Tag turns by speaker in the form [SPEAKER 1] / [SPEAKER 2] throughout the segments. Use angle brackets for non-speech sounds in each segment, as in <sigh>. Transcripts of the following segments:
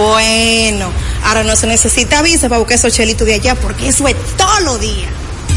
[SPEAKER 1] Bueno, ahora no se necesita visa para buscar esos chelitos de allá porque eso es todo lo día.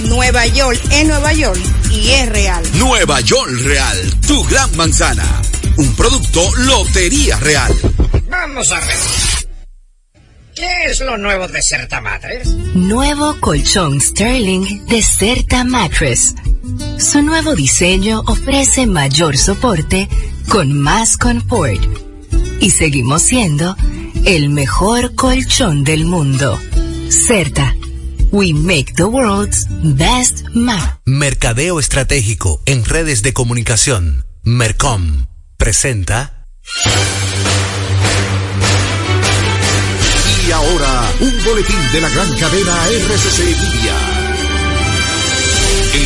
[SPEAKER 1] Nueva York es Nueva York y es real.
[SPEAKER 2] Nueva York Real, tu gran manzana un producto Lotería Real.
[SPEAKER 3] Vamos a ver. ¿Qué es lo nuevo de Certa Mattress?
[SPEAKER 4] Nuevo colchón Sterling de Certa Mattress. Su nuevo diseño ofrece mayor soporte con más confort. Y seguimos siendo el mejor colchón del mundo. Certa. We make the world's best map.
[SPEAKER 5] Mercadeo estratégico en redes de comunicación. Mercom presenta.
[SPEAKER 6] Y ahora, un boletín de la gran cadena RCC Media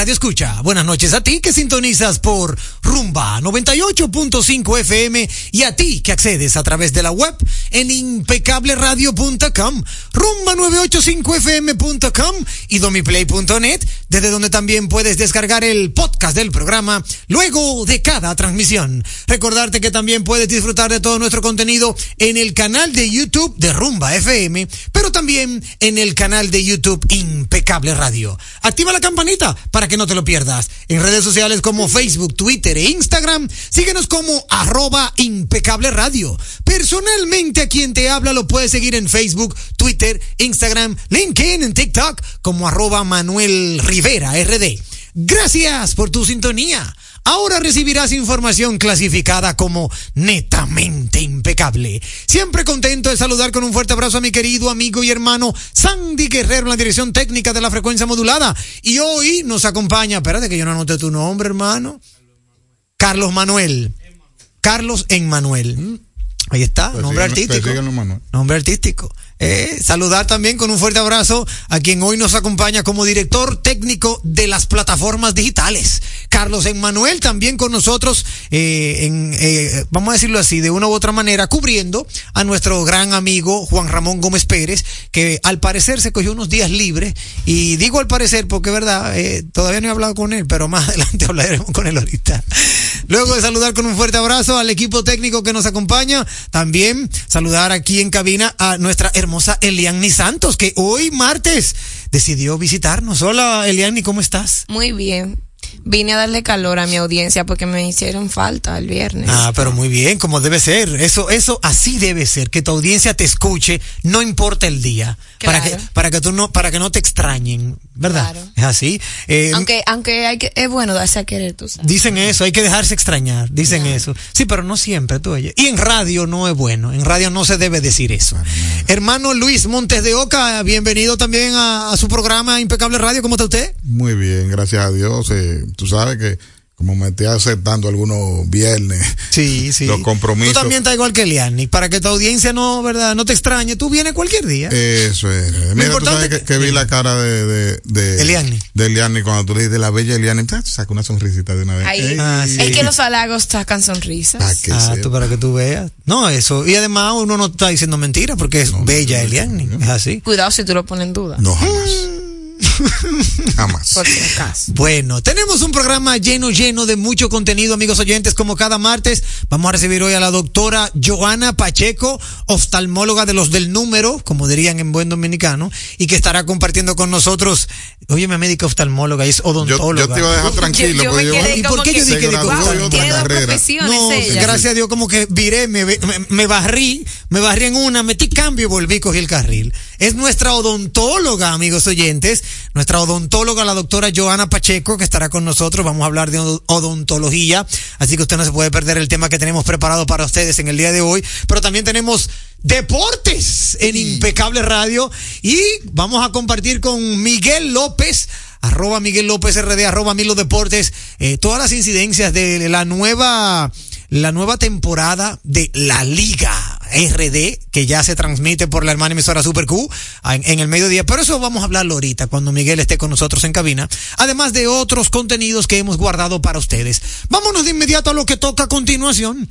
[SPEAKER 7] Radio Escucha. Buenas noches a ti que sintonizas por Rumba 98.5 FM y a ti que accedes a través de la web en impecableradio.com, rumba985fm.com y domiplay.net, desde donde también puedes descargar el podcast del programa luego de cada transmisión. Recordarte que también puedes disfrutar de todo nuestro contenido en el canal de YouTube de Rumba FM, pero también en el canal de YouTube Impecable Radio. Activa la campanita para que no te lo pierdas. En redes sociales como Facebook, Twitter e Instagram, síguenos como arroba impecable radio. Personalmente a quien te habla lo puedes seguir en Facebook, Twitter, Instagram, LinkedIn, en TikTok como arroba Manuel Rivera RD. Gracias por tu sintonía. Ahora recibirás información clasificada como netamente impecable. Siempre contento de saludar con un fuerte abrazo a mi querido amigo y hermano Sandy Guerrero en la dirección técnica de la frecuencia modulada. Y hoy nos acompaña, espérate que yo no anoté tu nombre, hermano. Carlos Manuel. Carlos Emmanuel. Ahí está, nombre artístico. Nombre artístico. Eh, saludar también con un fuerte abrazo a quien hoy nos acompaña como director técnico de las plataformas digitales. Carlos Emmanuel también con nosotros, eh, en, eh, vamos a decirlo así, de una u otra manera, cubriendo a nuestro gran amigo Juan Ramón Gómez Pérez, que al parecer se cogió unos días libres. Y digo al parecer porque, verdad, eh, todavía no he hablado con él, pero más <laughs> adelante hablaremos con él ahorita. Luego de saludar con un fuerte abrazo al equipo técnico que nos acompaña, también saludar aquí en cabina a nuestra hermosa Eliani Santos, que hoy martes decidió visitarnos. Hola Eliani, ¿cómo estás?
[SPEAKER 8] Muy bien. Vine a darle calor a mi audiencia porque me hicieron falta el viernes.
[SPEAKER 7] Ah, pero muy bien, como debe ser. Eso, eso así debe ser, que tu audiencia te escuche, no importa el día, para que, para que tú no, para que no te extrañen, ¿verdad?
[SPEAKER 8] Claro.
[SPEAKER 7] Es así. Eh,
[SPEAKER 8] aunque aunque hay que, es bueno darse a querer, tú sabes.
[SPEAKER 7] Dicen eso, hay que dejarse extrañar, dicen eso. Sí, pero no siempre, tú oye. Y en radio no es bueno, en radio no se debe decir eso. Hermano Luis Montes de Oca, bienvenido también a, a su programa Impecable Radio, ¿cómo está usted?
[SPEAKER 9] Muy bien, gracias a Dios. Eh, tú sabes que como me estoy aceptando algunos viernes,
[SPEAKER 7] Sí, <laughs> sí.
[SPEAKER 9] los compromisos.
[SPEAKER 7] Tú también estás igual que Eliani, para que tu audiencia no, ¿verdad? No te extrañe, tú vienes cualquier día.
[SPEAKER 9] Eso es. Mira, tú
[SPEAKER 7] importante
[SPEAKER 9] sabes que,
[SPEAKER 7] que-
[SPEAKER 9] que vi la cara de, de, de
[SPEAKER 7] Eliani.
[SPEAKER 9] De Eliani cuando tú le dices la bella Eliani, te saca una sonrisita de una vez.
[SPEAKER 8] Ahí,
[SPEAKER 7] Ah, sí.
[SPEAKER 8] es que los halagos sacan sonrisas.
[SPEAKER 9] pa' que
[SPEAKER 7] Ah, tú para que tú veas. No, eso. Y además uno no está diciendo mentira porque es bella Eliani, es así.
[SPEAKER 8] Cuidado si tú lo pones en duda.
[SPEAKER 9] No, jamás. <laughs> jamás.
[SPEAKER 8] Por si acaso.
[SPEAKER 7] Bueno, tenemos un programa lleno, lleno de mucho contenido, amigos oyentes, como cada martes. Vamos a recibir hoy a la doctora Joana Pacheco, oftalmóloga de los del número, como dirían en buen dominicano, y que estará compartiendo con nosotros, oye, mi médica oftalmóloga, es odontóloga.
[SPEAKER 9] yo te iba a dejar tranquilo.
[SPEAKER 8] Yo- yo me quedé
[SPEAKER 7] ¿Y por qué yo dije de No,
[SPEAKER 8] ella.
[SPEAKER 7] gracias a Dios como que viré, me, me, me barrí, me barrí en una, metí cambio y volví, cogí el carril. Es nuestra odontóloga, amigos oyentes, nuestra odontóloga, la doctora Joana Pacheco, que estará con nosotros. Vamos a hablar de od- odontología, así que usted no se puede perder el tema que tenemos preparado para ustedes en el día de hoy. Pero también tenemos deportes en Impecable Radio y vamos a compartir con Miguel López arroba Miguel López RD, arroba Milo Deportes, eh, todas las incidencias de la nueva, la nueva temporada de la Liga RD, que ya se transmite por la hermana emisora Super Q en, en el mediodía, pero eso vamos a hablarlo ahorita, cuando Miguel esté con nosotros en cabina, además de otros contenidos que hemos guardado para ustedes. Vámonos de inmediato a lo que toca a continuación.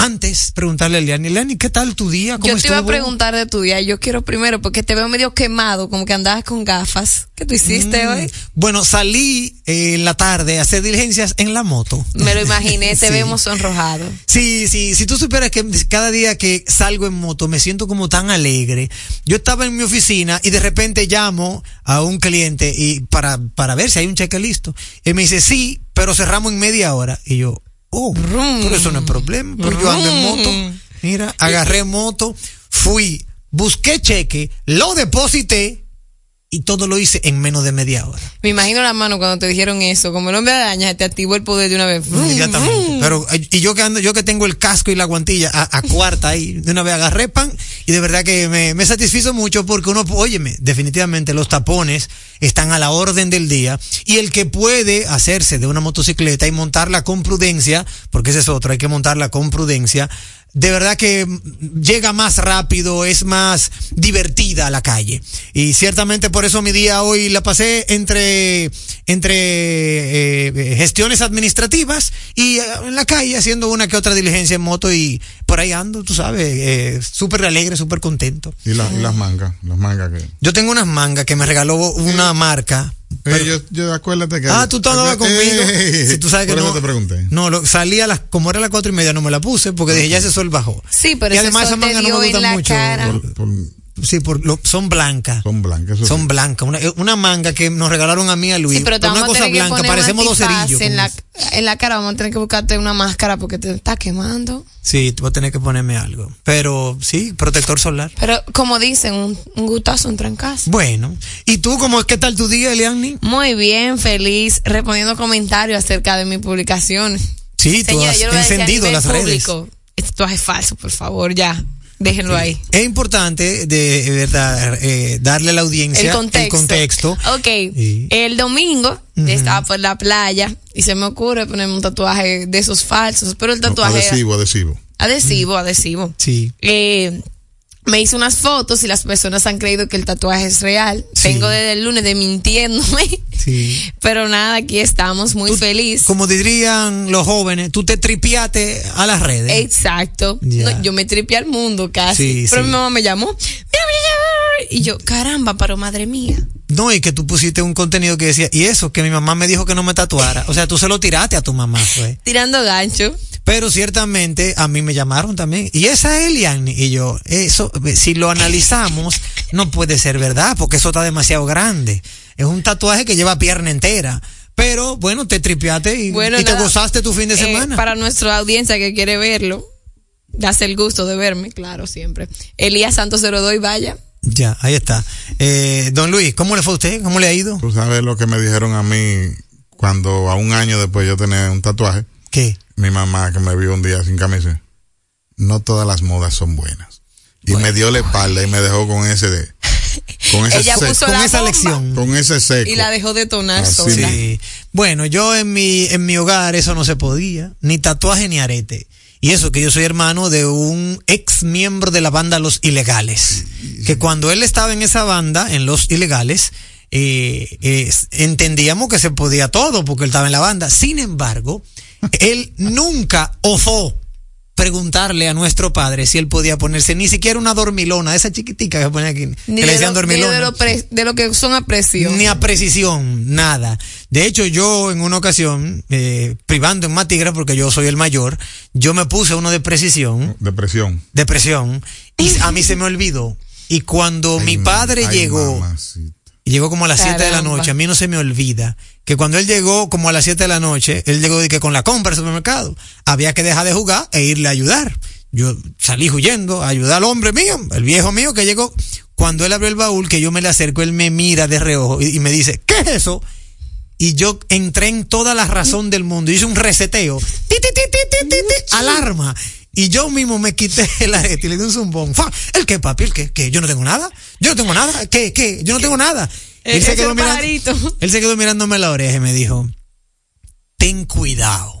[SPEAKER 7] Antes, preguntarle a Eliani, Eliani, ¿qué tal tu día? ¿Cómo
[SPEAKER 8] Yo te iba a preguntar de tu día. Yo quiero primero, porque te veo medio quemado, como que andabas con gafas. ¿Qué tú hiciste
[SPEAKER 7] Mm,
[SPEAKER 8] hoy?
[SPEAKER 7] Bueno, salí eh, en la tarde a hacer diligencias en la moto.
[SPEAKER 8] Me lo imaginé, <laughs> te
[SPEAKER 7] Sí.
[SPEAKER 8] vemos sonrojado.
[SPEAKER 7] Sí, sí, si tú supieras que cada día que salgo en moto me siento como tan alegre. Yo estaba en mi oficina y de repente llamo a un cliente y para, para ver si hay un cheque listo. Y me dice, sí, pero cerramos en media hora. Y yo, oh, pero eso no es problema, porque yo ando en moto. Mira, agarré moto, fui, busqué cheque, lo deposité y todo lo hice en menos de media hora.
[SPEAKER 8] Me imagino la mano cuando te dijeron eso. Como el hombre araña, te activó el poder de una vez.
[SPEAKER 7] Inmediatamente. Pero, y yo que ando, yo que tengo el casco y la guantilla a, a cuarta ahí, de una vez agarré pan, y de verdad que me, me satisfizo mucho porque uno, óyeme, definitivamente los tapones están a la orden del día, y el que puede hacerse de una motocicleta y montarla con prudencia, porque ese es otro, hay que montarla con prudencia, de verdad que llega más rápido, es más divertida la calle. Y ciertamente por eso mi día hoy la pasé entre, entre eh, gestiones administrativas y eh, en la calle haciendo una que otra diligencia en moto y por ahí ando, tú sabes, eh, súper alegre, súper contento.
[SPEAKER 9] Y, la- y las mangas, las mangas que.
[SPEAKER 7] Yo tengo unas mangas que me regaló una marca.
[SPEAKER 9] Eh, yo, yo acuérdate que.
[SPEAKER 7] Ah, tú andabas
[SPEAKER 9] Eh,
[SPEAKER 7] conmigo.
[SPEAKER 9] eh,
[SPEAKER 7] Si tú sabes que
[SPEAKER 9] por eso
[SPEAKER 7] no.
[SPEAKER 9] te pregunté.
[SPEAKER 7] No, lo, salí a las, como era las cuatro y media, no me la puse porque dije, ya ese sol bajó.
[SPEAKER 8] Sí, pero
[SPEAKER 7] y
[SPEAKER 8] ese
[SPEAKER 7] además
[SPEAKER 8] sol
[SPEAKER 7] esas
[SPEAKER 8] te
[SPEAKER 7] mangas no me
[SPEAKER 8] la
[SPEAKER 7] mucho.
[SPEAKER 9] Por- por-
[SPEAKER 7] Sí, por lo, son blancas.
[SPEAKER 9] son blancas.
[SPEAKER 7] Son
[SPEAKER 9] sí.
[SPEAKER 7] blancas. Una, una manga que nos regalaron a mí a Luis.
[SPEAKER 8] Sí, pero te
[SPEAKER 7] una
[SPEAKER 8] vamos a
[SPEAKER 7] cosa
[SPEAKER 8] tener que
[SPEAKER 7] blanca, parecemos
[SPEAKER 8] un
[SPEAKER 7] dos cerillos.
[SPEAKER 8] en la, en la cara. Vamos a tener que buscarte una máscara porque te está quemando.
[SPEAKER 7] Sí, tú vas a tener que ponerme algo. Pero sí, protector solar.
[SPEAKER 8] Pero como dicen, un, un gustazo entra en casa.
[SPEAKER 7] Bueno, ¿y tú cómo es qué tal tu día, Eliani?
[SPEAKER 8] Muy bien, feliz, respondiendo comentarios acerca de mi publicación.
[SPEAKER 7] Sí, tú
[SPEAKER 8] Señora,
[SPEAKER 7] has
[SPEAKER 8] yo lo voy a decir a
[SPEAKER 7] encendido las redes.
[SPEAKER 8] Esto es falso, por favor, ya. Déjenlo ahí.
[SPEAKER 7] Es importante de, de verdad eh, darle a la audiencia
[SPEAKER 8] El contexto.
[SPEAKER 7] contexto.
[SPEAKER 8] Ok. El domingo estaba por la playa y se me ocurre ponerme un tatuaje de esos falsos, pero el
[SPEAKER 9] No,
[SPEAKER 8] tatuaje
[SPEAKER 9] adhesivo, adhesivo.
[SPEAKER 8] adhesivo, adhesivo.
[SPEAKER 7] Sí.
[SPEAKER 8] Eh, me hice unas fotos y las personas han creído que el tatuaje es real. Tengo desde el lunes de mintiéndome.
[SPEAKER 7] Sí. <laughs>
[SPEAKER 8] Pero nada, aquí estamos muy felices.
[SPEAKER 7] Como dirían los jóvenes, tú te tripiaste a las redes.
[SPEAKER 8] Exacto. No, yo me tripié al mundo casi.
[SPEAKER 7] Sí,
[SPEAKER 8] pero mi mamá me llamó. Y yo, caramba, pero madre mía.
[SPEAKER 7] No, y que tú pusiste un contenido que decía, y eso, que mi mamá me dijo que no me tatuara. O sea, tú se lo tiraste a tu mamá, fue.
[SPEAKER 8] Tirando gancho.
[SPEAKER 7] Pero ciertamente a mí me llamaron también. Y esa es Eliane. Y yo, eso, si lo analizamos, no puede ser verdad, porque eso está demasiado grande. Es un tatuaje que lleva pierna entera. Pero bueno, te tripeaste y,
[SPEAKER 8] Bueno,
[SPEAKER 7] y te gozaste tu fin de
[SPEAKER 8] eh,
[SPEAKER 7] semana.
[SPEAKER 8] para nuestra audiencia que quiere verlo, dase el gusto de verme, claro, siempre. Elías Santos 02 y vaya.
[SPEAKER 7] Ya, ahí está. Eh, don Luis, ¿cómo le fue a usted? ¿Cómo le ha ido?
[SPEAKER 9] Tú sabes lo que me dijeron a mí cuando a un año después yo tenía un tatuaje.
[SPEAKER 7] ¿Qué?
[SPEAKER 9] Mi mamá que me vio un día sin camisa. No todas las modas son buenas. Y me dio la espalda y me dejó con ese de, con ese
[SPEAKER 8] Ella
[SPEAKER 9] seco,
[SPEAKER 8] puso
[SPEAKER 7] Con
[SPEAKER 8] la
[SPEAKER 7] esa
[SPEAKER 8] bomba
[SPEAKER 7] lección.
[SPEAKER 9] con ese seco.
[SPEAKER 8] y la dejó detonar
[SPEAKER 9] Así
[SPEAKER 8] sola.
[SPEAKER 7] Sí. Bueno, yo en mi, en mi hogar eso no se podía, ni tatuaje ni arete. Y eso que yo soy hermano de un ex miembro de la banda Los Ilegales. Que cuando él estaba en esa banda, en Los Ilegales, eh, eh, entendíamos que se podía todo porque él estaba en la banda. Sin embargo, él nunca osó preguntarle a nuestro padre si él podía ponerse ni siquiera una dormilona, esa chiquitica que pone aquí,
[SPEAKER 8] Ni
[SPEAKER 7] que le
[SPEAKER 8] de
[SPEAKER 7] decían
[SPEAKER 8] lo, ni
[SPEAKER 7] dormilona
[SPEAKER 8] de, lo pre- de lo que son a presión.
[SPEAKER 7] ni a precisión, nada. De hecho, yo en una ocasión, eh, privando en Matigra, porque yo soy el mayor, yo me puse uno de precisión,
[SPEAKER 9] Depresión.
[SPEAKER 7] de presión, y a mí se me olvidó. Y cuando mi padre
[SPEAKER 9] Ay,
[SPEAKER 7] llegó,
[SPEAKER 9] mamacita.
[SPEAKER 7] Y llegó como a las 7 de la noche, a mí no se me olvida que cuando él llegó como a las 7 de la noche, él llegó de que con la compra al supermercado, había que dejar de jugar e irle a ayudar. Yo salí huyendo a ayudar al hombre mío, el viejo mío que llegó. Cuando él abrió el baúl, que yo me le acerco, él me mira de reojo y, y me dice, ¿qué es eso? Y yo entré en toda la razón del mundo. Hice un reseteo. Ti, ti, ti, alarma. Y yo mismo me quité <laughs> el arete y le di un zumbón. ¡Fa! ¿El qué, papi? ¿El qué? ¿Qué? ¿Yo no tengo nada? ¿Yo no tengo nada? ¿Qué? ¿Qué? Yo no tengo nada.
[SPEAKER 8] Eh,
[SPEAKER 7] Él se,
[SPEAKER 8] ese
[SPEAKER 7] quedó mirando, él se quedó mirándome la oreja y me dijo, ten cuidado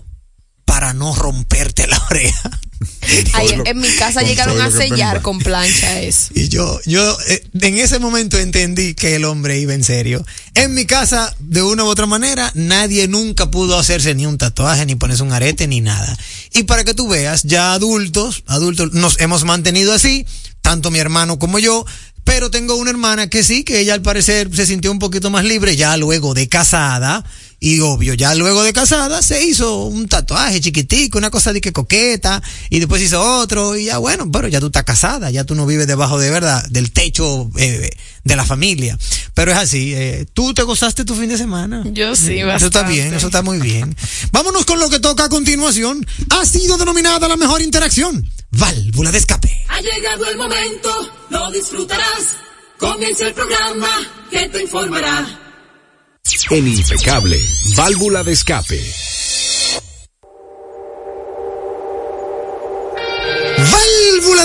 [SPEAKER 7] para no romperte la oreja. <laughs>
[SPEAKER 8] Ay, en mi casa llegaron a sellar con plancha eso.
[SPEAKER 7] Y yo, yo eh, en ese momento entendí que el hombre iba en serio. En mi casa, de una u otra manera, nadie nunca pudo hacerse ni un tatuaje, ni ponerse un arete, ni nada. Y para que tú veas, ya adultos, adultos, nos hemos mantenido así, tanto mi hermano como yo, pero tengo una hermana que sí, que ella al parecer se sintió un poquito más libre ya luego de casada. Y obvio, ya luego de casada se hizo un tatuaje chiquitico, una cosa de que coqueta, y después hizo otro, y ya bueno, pero ya tú estás casada, ya tú no vives debajo de verdad, del techo eh, de la familia. Pero es así, eh, tú te gozaste tu fin de semana.
[SPEAKER 8] Yo sí,
[SPEAKER 7] Eso está
[SPEAKER 8] bastante.
[SPEAKER 7] bien, eso está muy bien. Vámonos con lo que toca a continuación. Ha sido denominada la mejor interacción. Válvula de escape.
[SPEAKER 5] Ha llegado el momento, lo disfrutarás. Comienza el programa que te informará.
[SPEAKER 10] En Impecable, válvula de escape.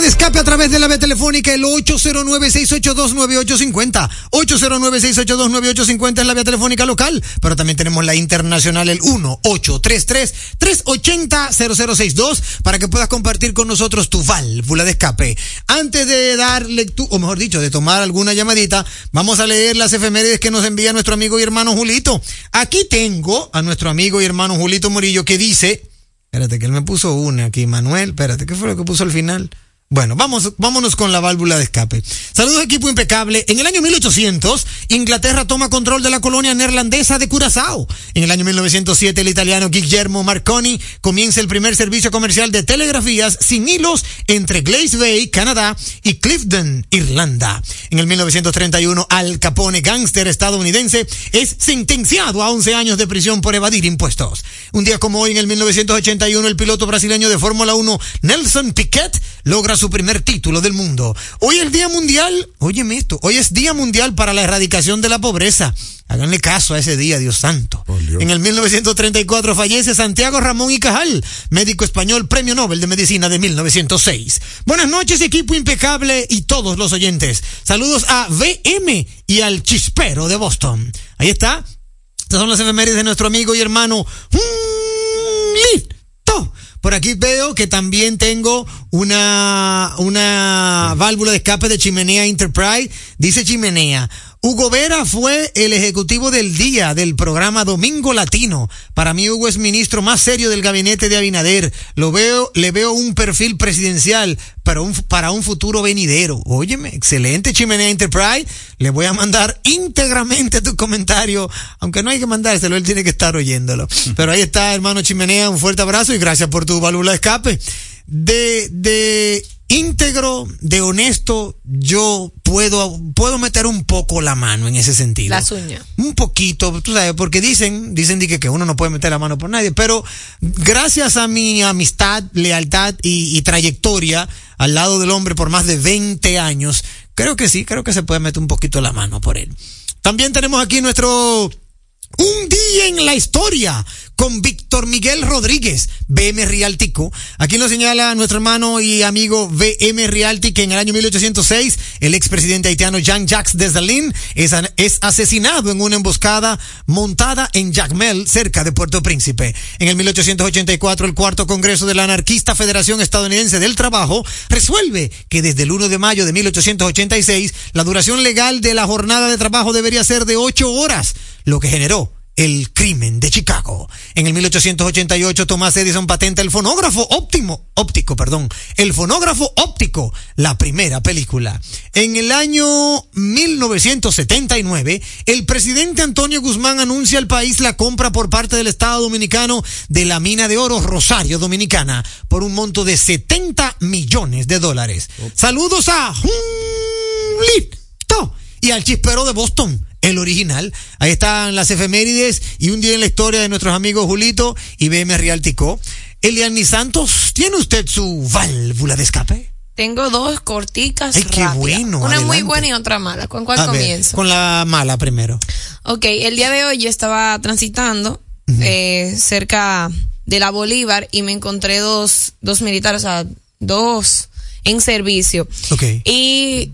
[SPEAKER 7] De escape a través de la vía telefónica el 809-682-9850. 809-682-9850 es la vía telefónica local, pero también tenemos la internacional el 1-833-380-0062 para que puedas compartir con nosotros tu válvula de escape. Antes de dar lectura, o mejor dicho, de tomar alguna llamadita, vamos a leer las efemérides que nos envía nuestro amigo y hermano Julito. Aquí tengo a nuestro amigo y hermano Julito Murillo que dice, Espérate, que él me puso una aquí, Manuel. Espérate, ¿qué fue lo que puso al final? Bueno, vamos, vámonos con la válvula de escape. Saludos equipo impecable. En el año 1800, Inglaterra toma control de la colonia neerlandesa de Curazao. En el año 1907, el italiano Guillermo Marconi comienza el primer servicio comercial de telegrafías sin hilos entre Glace Bay, Canadá, y Clifton, Irlanda. En el 1931, Al Capone, gángster estadounidense, es sentenciado a 11 años de prisión por evadir impuestos. Un día como hoy, en el 1981, el piloto brasileño de Fórmula 1, Nelson Piquet, logra su primer título del mundo. Hoy es Día Mundial, óyeme esto, hoy es Día Mundial para la Erradicación de la Pobreza. Háganle caso a ese día, Dios santo. En el 1934 fallece Santiago Ramón y Cajal, médico español, premio Nobel de Medicina de 1906. Buenas noches, equipo impecable y todos los oyentes. Saludos a VM y al Chispero de Boston. Ahí está. Estas son las efemérides de nuestro amigo y hermano. Listo. Por aquí veo que también tengo una, una válvula de escape de Chimenea Enterprise. Dice Chimenea. Hugo Vera fue el ejecutivo del día del programa Domingo Latino. Para mí Hugo es ministro más serio del gabinete de Abinader. Lo veo, le veo un perfil presidencial para un, para un futuro venidero. Óyeme, excelente Chimenea Enterprise. Le voy a mandar íntegramente tu comentario, aunque no hay que mandárselo, él tiene que estar oyéndolo. <laughs> Pero ahí está, hermano Chimenea, un fuerte abrazo y gracias por tu válvula de escape. De, de íntegro, de honesto, yo puedo, puedo meter un poco la mano en ese sentido.
[SPEAKER 8] Las uñas.
[SPEAKER 7] Un poquito, tú sabes, porque dicen, dicen que, que uno no puede meter la mano por nadie, pero gracias a mi amistad, lealtad y, y trayectoria al lado del hombre por más de 20 años, creo que sí, creo que se puede meter un poquito la mano por él. También tenemos aquí nuestro un día en la historia con Víctor Miguel Rodríguez, BM Rialtico. Aquí nos señala nuestro hermano y amigo BM Rialti que en el año 1806 el expresidente haitiano Jean-Jacques Dessalines es, es, asesinado en una emboscada montada en Jacmel, cerca de Puerto Príncipe. En el 1884 el cuarto congreso de la anarquista Federación Estadounidense del Trabajo resuelve que desde el 1 de mayo de 1886 la duración legal de la jornada de trabajo debería ser de ocho horas, lo que generó el crimen de Chicago. En el 1888 Thomas Edison patenta el fonógrafo óptimo, óptico, perdón, el fonógrafo óptico, la primera película. En el año 1979, el presidente Antonio Guzmán anuncia al país la compra por parte del Estado Dominicano de la mina de oro Rosario Dominicana por un monto de 70 millones de dólares. Saludos a Julito y al chispero de Boston el original. Ahí están las efemérides y un día en la historia de nuestros amigos Julito y BM Rialtico. Eliani Santos, ¿tiene usted su válvula de escape?
[SPEAKER 8] Tengo dos corticas.
[SPEAKER 7] Ay, qué bueno.
[SPEAKER 8] Una
[SPEAKER 7] adelante.
[SPEAKER 8] muy buena y otra mala. ¿Con cuál
[SPEAKER 7] A ver,
[SPEAKER 8] comienzo?
[SPEAKER 7] con la mala primero.
[SPEAKER 8] Ok, el día de hoy yo estaba transitando eh, cerca de la Bolívar y me encontré dos, dos militares, o sea, dos en servicio.
[SPEAKER 7] Ok.
[SPEAKER 8] Y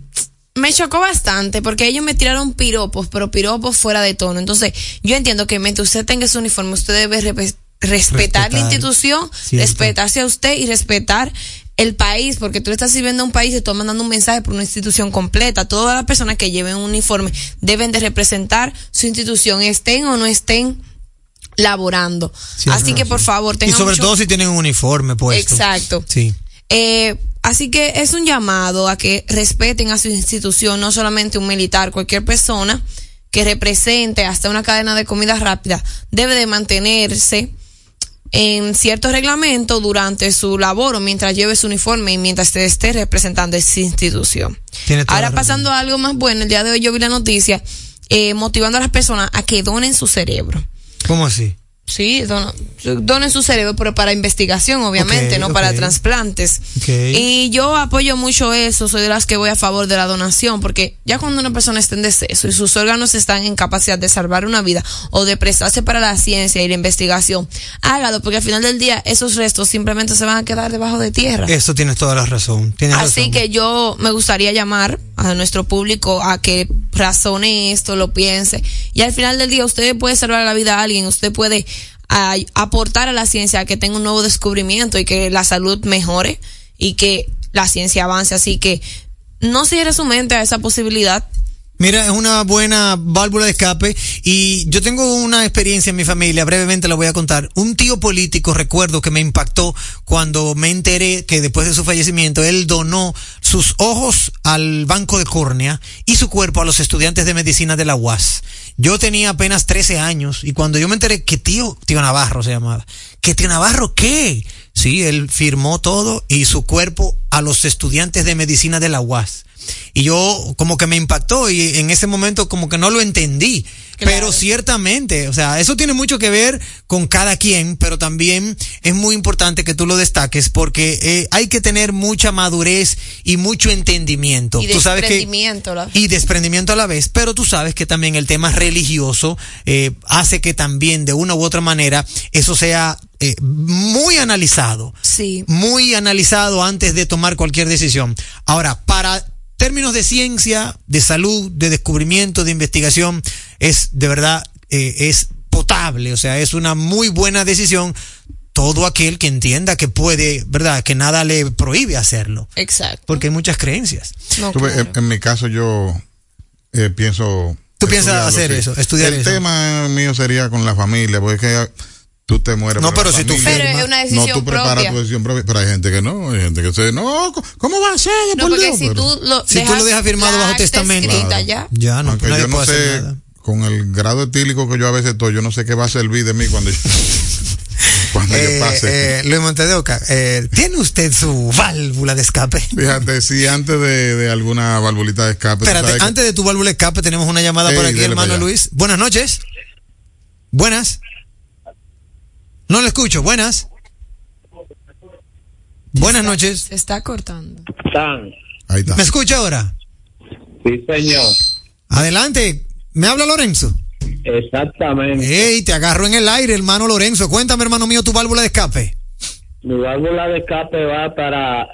[SPEAKER 8] me chocó bastante porque ellos me tiraron piropos, pero piropos fuera de tono. Entonces, yo entiendo que mientras usted tenga su uniforme, usted debe respe- respetar, la institución, respetarse a usted y respetar el país, porque tú le estás sirviendo a un país y estás mandando un mensaje por una institución completa. Todas las personas que lleven un uniforme deben de representar su institución, estén o no estén laborando.
[SPEAKER 7] Sí,
[SPEAKER 8] Así
[SPEAKER 7] no,
[SPEAKER 8] que
[SPEAKER 7] sí.
[SPEAKER 8] por favor,
[SPEAKER 7] Y
[SPEAKER 8] tengan
[SPEAKER 7] sobre
[SPEAKER 8] mucho-
[SPEAKER 7] todo si tienen un uniforme puesto.
[SPEAKER 8] Exacto.
[SPEAKER 7] Sí.
[SPEAKER 8] Eh, así que es un llamado a que respeten a su institución, no solamente un militar, cualquier persona que represente hasta una cadena de comida rápida debe de mantenerse en cierto reglamento durante su labor o mientras lleve su uniforme y mientras se esté representando esa institución. Ahora pasando a algo más bueno, el día de hoy yo vi la noticia eh, motivando a las personas a que donen su cerebro.
[SPEAKER 7] ¿Cómo así?
[SPEAKER 8] Sí, dono- donen su cerebro, pero para investigación, obviamente, no para trasplantes. Y yo apoyo mucho eso, soy de las que voy a favor de la donación, porque ya cuando una persona está en deceso y sus órganos están en capacidad de salvar una vida o de prestarse para la ciencia y la investigación, hágalo, porque al final del día esos restos simplemente se van a quedar debajo de tierra.
[SPEAKER 7] Eso tienes toda la razón. Tienes
[SPEAKER 8] Así
[SPEAKER 7] razón.
[SPEAKER 8] que yo me gustaría llamar a nuestro público a que razone esto, lo piense. Y al final del día usted puede salvar la vida a alguien, usted puede a- aportar a la ciencia que tenga un nuevo descubrimiento y que la salud mejore y que la ciencia avance. Así que no cierre su mente a esa posibilidad.
[SPEAKER 7] Mira, es una buena válvula de escape y yo tengo una experiencia en mi familia, brevemente la voy a contar. Un tío político, recuerdo que me impactó cuando me enteré que después de su fallecimiento él donó sus ojos al banco de córnea y su cuerpo a los estudiantes de medicina de la UAS. Yo tenía apenas 13 años y cuando yo me enteré que tío, tío Navarro se llamaba, que tío Navarro, ¿qué? Sí, él firmó todo y su cuerpo a los estudiantes de medicina de la UAS. Y yo como que me impactó y en ese momento como que no lo entendí. Pero ciertamente, o sea, eso tiene mucho que ver con cada quien, pero también es muy importante que tú lo destaques porque eh, hay que tener mucha madurez y mucho entendimiento.
[SPEAKER 8] Y
[SPEAKER 7] Tú sabes que
[SPEAKER 8] desprendimiento. la-
[SPEAKER 7] y desprendimiento a la vez, pero tú sabes que también el tema religioso eh, hace que también de una u otra manera eso sea eh, muy analizado,
[SPEAKER 8] Sí.
[SPEAKER 7] muy analizado antes de tomar cualquier decisión. Ahora, para términos de ciencia, de salud, de descubrimiento, de investigación, es de verdad, eh, es potable, o sea, es una muy buena decisión todo aquel que entienda que puede, ¿verdad? Que nada le prohíbe hacerlo.
[SPEAKER 8] Exacto.
[SPEAKER 7] Porque hay muchas creencias.
[SPEAKER 8] No, claro.
[SPEAKER 9] en, en mi caso yo eh, pienso...
[SPEAKER 7] Tú piensas hacer eso, estudiar
[SPEAKER 9] El
[SPEAKER 7] eso.
[SPEAKER 9] tema mío sería con la familia, porque es que tú te mueres.
[SPEAKER 7] No, pero si tú
[SPEAKER 9] familia.
[SPEAKER 8] Pero es una decisión
[SPEAKER 9] No, tú preparas
[SPEAKER 8] propia.
[SPEAKER 9] tu decisión propia, pero hay gente que no, hay gente que se, no, ¿cómo va a ser?
[SPEAKER 8] No,
[SPEAKER 9] por
[SPEAKER 8] porque
[SPEAKER 9] Dios?
[SPEAKER 8] si
[SPEAKER 9] Pero-
[SPEAKER 8] tú lo
[SPEAKER 7] Si tú lo dejas firmado bajo testamento.
[SPEAKER 8] escrita ya.
[SPEAKER 7] Ya no,
[SPEAKER 9] Aunque
[SPEAKER 7] nadie
[SPEAKER 9] yo no
[SPEAKER 7] puede hacer
[SPEAKER 9] sé,
[SPEAKER 7] nada.
[SPEAKER 9] con el grado etílico que yo a veces estoy, yo no sé qué va a servir de mí cuando yo, <laughs> cuando
[SPEAKER 7] Eh,
[SPEAKER 9] yo pase.
[SPEAKER 7] eh, Luis Montedoca, eh, ¿tiene usted su válvula de escape?
[SPEAKER 9] Fíjate, si antes de, de alguna valvulita de escape.
[SPEAKER 7] Espérate,
[SPEAKER 9] que-
[SPEAKER 7] antes de tu válvula de escape tenemos una llamada por aquí, hermano. Luis. Buenas noches. Buenas. No lo escucho, buenas. Buenas noches.
[SPEAKER 8] Se está cortando.
[SPEAKER 11] Tan.
[SPEAKER 9] Ahí está.
[SPEAKER 7] ¿Me escucha ahora?
[SPEAKER 11] Sí, señor.
[SPEAKER 7] Adelante. ¿Me habla Lorenzo?
[SPEAKER 11] Exactamente.
[SPEAKER 7] Ey, te agarro en el aire, hermano Lorenzo. Cuéntame, hermano mío, tu válvula de escape.
[SPEAKER 11] Mi válvula de escape va para,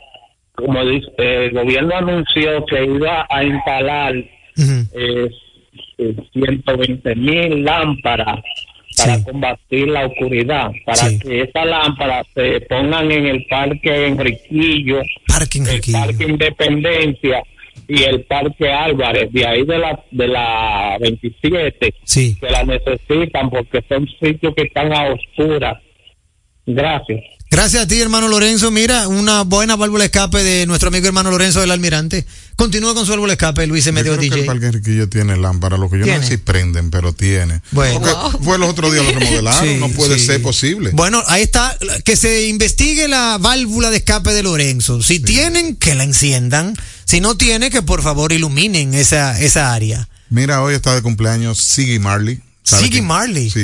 [SPEAKER 11] como dice, el gobierno anunció que iba a instalar eh, eh, 120 mil lámparas para combatir la oscuridad, para que esas lámparas se pongan en el parque Enriquillo, el parque Independencia y el parque Álvarez, de ahí de la de la 27,
[SPEAKER 7] Sí.
[SPEAKER 11] que la necesitan porque son sitios que están a oscuras. Gracias.
[SPEAKER 7] Gracias a ti, hermano Lorenzo. Mira, una buena válvula de escape de nuestro amigo hermano Lorenzo del Almirante. Continúa con su válvula de escape, Luis
[SPEAKER 9] Yo
[SPEAKER 7] Medio
[SPEAKER 9] creo que
[SPEAKER 7] DJ.
[SPEAKER 9] el Parque Enriquillo tiene lámpara, lo que yo
[SPEAKER 7] ¿Tiene?
[SPEAKER 9] no sé si prenden, pero tiene.
[SPEAKER 7] Bueno.
[SPEAKER 9] Porque fue los otros días lo remodelaron, <laughs>
[SPEAKER 7] Sí,
[SPEAKER 9] no puede
[SPEAKER 7] sí.
[SPEAKER 9] ser posible.
[SPEAKER 7] Bueno, ahí está, que se investigue la válvula de escape de Lorenzo. Si tienen, que la enciendan. Si no tiene, que por favor iluminen esa, esa área.
[SPEAKER 9] Mira, hoy está de cumpleaños Siggy Marley. ¿Sabe
[SPEAKER 7] Siggy? Marley.
[SPEAKER 9] Sí.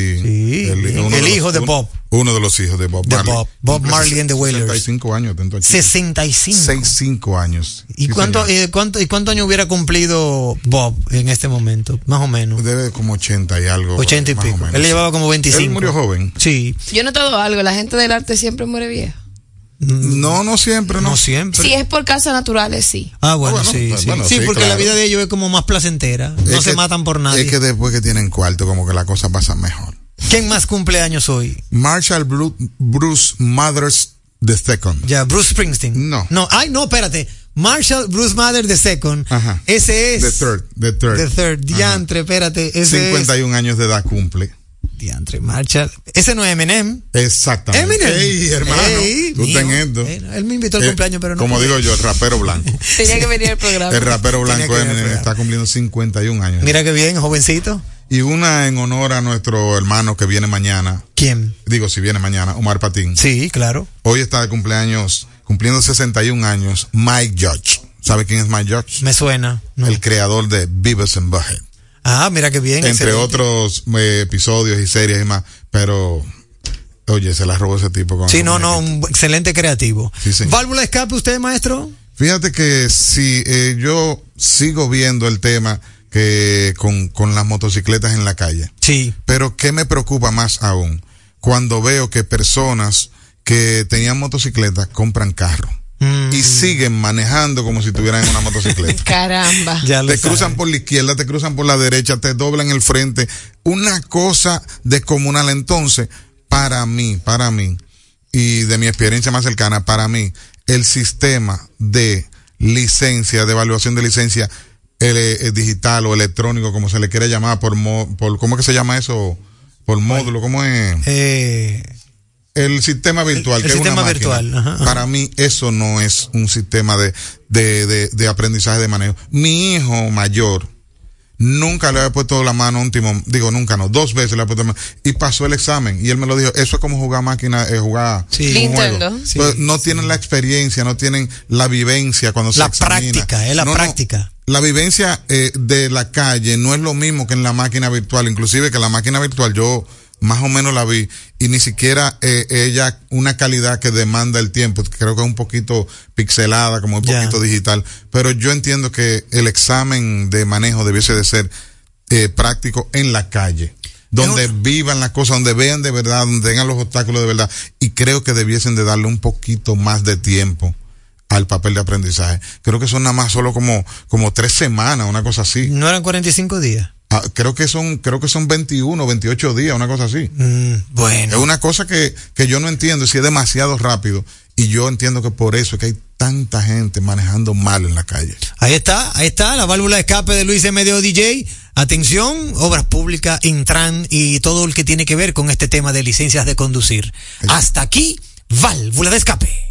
[SPEAKER 7] el
[SPEAKER 9] uno
[SPEAKER 7] hijo de
[SPEAKER 9] un-
[SPEAKER 7] Bob.
[SPEAKER 9] Uno de los hijos de Bob
[SPEAKER 7] De
[SPEAKER 9] Marley.
[SPEAKER 7] Bob. Bob Marley and the Wailers.
[SPEAKER 9] 65 años. tanto aquí.
[SPEAKER 7] 65.
[SPEAKER 9] 65 años.
[SPEAKER 7] ¿Y
[SPEAKER 9] Sí,
[SPEAKER 7] cuánto, eh, cuánto, ¿Y cuánto año hubiera cumplido Bob en este momento? Más o menos.
[SPEAKER 9] Debe como 80 y algo.
[SPEAKER 7] 80 y
[SPEAKER 9] más o
[SPEAKER 7] pico.
[SPEAKER 9] menos,
[SPEAKER 7] Él
[SPEAKER 9] sí.
[SPEAKER 7] llevaba como 25.
[SPEAKER 9] Él murió joven.
[SPEAKER 7] Sí.
[SPEAKER 8] Yo he notado algo, la gente del arte siempre muere vieja.
[SPEAKER 9] No, no siempre,
[SPEAKER 7] no. siempre.
[SPEAKER 8] Si es por causas naturales, sí.
[SPEAKER 7] Ah, bueno,
[SPEAKER 9] Ah, bueno,
[SPEAKER 7] sí,
[SPEAKER 9] pues,
[SPEAKER 7] sí.
[SPEAKER 9] bueno,
[SPEAKER 7] sí,
[SPEAKER 9] sí,
[SPEAKER 7] porque la vida de ellos es como más placentera. No
[SPEAKER 9] Es
[SPEAKER 7] se
[SPEAKER 9] que-
[SPEAKER 7] matan por nadie.
[SPEAKER 9] Es que después que tienen cuarto, como que la cosa pasa mejor.
[SPEAKER 7] ¿Quién más cumpleaños hoy?
[SPEAKER 9] Marshall Bru- Bruce Mothers the Second.
[SPEAKER 7] Ya, Bruce Springsteen.
[SPEAKER 9] No.
[SPEAKER 7] No, ay, no, espérate. Marshall Bruce Mather the Second.
[SPEAKER 9] Ajá.
[SPEAKER 7] Ese es.
[SPEAKER 9] The Third. The Third.
[SPEAKER 7] The Third. Diantre, espérate. Ese
[SPEAKER 9] 51 años de edad cumple.
[SPEAKER 7] Diantre, Marshall. Ese no es Eminem.
[SPEAKER 9] Exactamente.
[SPEAKER 7] Eminem.
[SPEAKER 9] Ey, hermano.
[SPEAKER 7] Ey,
[SPEAKER 9] tú ten esto.
[SPEAKER 7] Él me invitó al
[SPEAKER 9] Eh,
[SPEAKER 7] cumpleaños, pero no.
[SPEAKER 9] Como
[SPEAKER 7] pude.
[SPEAKER 9] digo yo, el rapero blanco. <laughs>
[SPEAKER 8] Tenía que venir al programa.
[SPEAKER 9] El rapero blanco Eminem está cumpliendo 51 años.
[SPEAKER 7] Mira qué bien, jovencito.
[SPEAKER 9] Y una en honor a nuestro hermano que viene mañana.
[SPEAKER 7] ¿Quién?
[SPEAKER 9] Digo, si viene mañana, Omar Patín.
[SPEAKER 7] Sí, claro.
[SPEAKER 9] Hoy está de cumpleaños, cumpliendo 61 años, Mike Judge. ¿Sabe quién es Mike Judge?
[SPEAKER 7] Me suena. No.
[SPEAKER 9] El creador de Beavis and Butthead.
[SPEAKER 7] Ah, mira qué bien.
[SPEAKER 9] Entre
[SPEAKER 7] excelente.
[SPEAKER 9] otros eh, episodios y series y más. Pero, oye, se la robó ese tipo. Con
[SPEAKER 7] Sí, no, no, un excelente creativo.
[SPEAKER 9] Sí.
[SPEAKER 7] ¿Válvula escape usted, maestro?
[SPEAKER 9] Fíjate que si eh, yo sigo viendo el tema que con, con las motocicletas en la calle.
[SPEAKER 7] Sí.
[SPEAKER 9] Pero ¿qué me preocupa más aún? Cuando veo que personas que tenían motocicletas compran carro
[SPEAKER 7] Mm.
[SPEAKER 9] y siguen manejando como si tuvieran una motocicleta. <laughs>
[SPEAKER 8] Caramba.
[SPEAKER 7] Ya
[SPEAKER 9] te
[SPEAKER 7] sabe.
[SPEAKER 9] cruzan por la izquierda, te cruzan por la derecha, te doblan el frente. Una cosa descomunal. Entonces, para mí, para mí, y de mi experiencia más cercana, para mí, el sistema de licencia, de evaluación de licencia eh, eh, digital o electrónico, como se le quiere llamar, por, mo- por ¿cómo es que se llama eso? Por módulo, ¿cómo es?
[SPEAKER 7] Eh,
[SPEAKER 9] El sistema virtual.
[SPEAKER 7] El- el
[SPEAKER 9] que es una
[SPEAKER 7] sistema
[SPEAKER 9] máquina.
[SPEAKER 7] virtual, ajá, ajá.
[SPEAKER 9] Para mí eso no es un sistema de, de, de, de aprendizaje de manejo. Mi hijo mayor nunca le había puesto la mano a un timón. Digo, nunca no. Dos veces le había puesto la mano. Y pasó el examen. Y él me lo dijo. Eso es como jugar máquina, eh, jugar
[SPEAKER 7] Sí.
[SPEAKER 9] un
[SPEAKER 8] Nintendo.
[SPEAKER 9] juego.
[SPEAKER 7] Sí,
[SPEAKER 9] Pues no tienen la experiencia, no tienen la vivencia cuando se
[SPEAKER 7] La
[SPEAKER 9] examina.
[SPEAKER 7] práctica, es la
[SPEAKER 9] No, no.
[SPEAKER 7] práctica.
[SPEAKER 9] La vivencia eh, de la calle no es lo mismo que en la máquina virtual. Inclusive que la máquina virtual yo más o menos la vi y ni siquiera eh, ella una calidad que demanda el tiempo. Creo que es un poquito pixelada, como un poquito digital. Pero yo entiendo que el examen de manejo debiese de ser eh, práctico en la calle. Donde vivan las cosas, donde vean de verdad, donde tengan los obstáculos de verdad. Y creo que debiesen de darle un poquito más de tiempo al papel de aprendizaje. Creo que son nada más solo como, como tres semanas, una cosa así.
[SPEAKER 7] no eran 45 días.
[SPEAKER 9] Ah, creo que son, creo que son 21, 28 días, una cosa así.
[SPEAKER 7] Mm, bueno.
[SPEAKER 9] Es una cosa que, que yo no entiendo si es demasiado rápido. Y yo entiendo que por eso es que hay tanta gente manejando mal en la calle.
[SPEAKER 7] Ahí está, ahí está, la válvula de escape de Luis Medio DJ. Atención, obras públicas, Intran y todo el que tiene que ver con este tema de licencias de conducir. Hasta aquí, válvula de escape.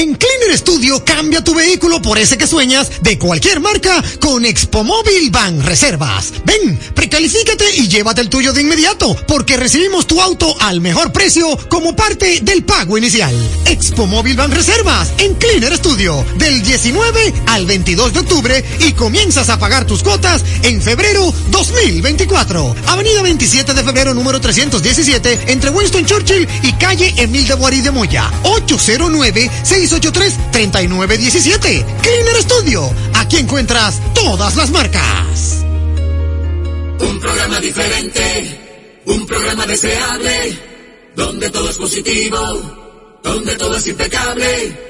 [SPEAKER 7] En Cleaner Studio cambia tu vehículo por ese que sueñas de cualquier marca con Expo Móvil Van Reservas. Ven, precalifícate y llévate el tuyo de inmediato porque recibimos tu auto al mejor precio como parte del pago inicial. Expo Móvil Van Reservas en Cleaner Studio del 19 al 22 de octubre y comienzas a pagar tus cuotas en febrero 2024. Avenida 27 de febrero número 317 entre Winston Churchill y calle Emil de Boari de Moya. 809 683-3917. Cleaner Studio. Aquí encuentras todas las marcas.
[SPEAKER 5] Un programa diferente, un programa deseable, donde todo es positivo, donde todo es impecable.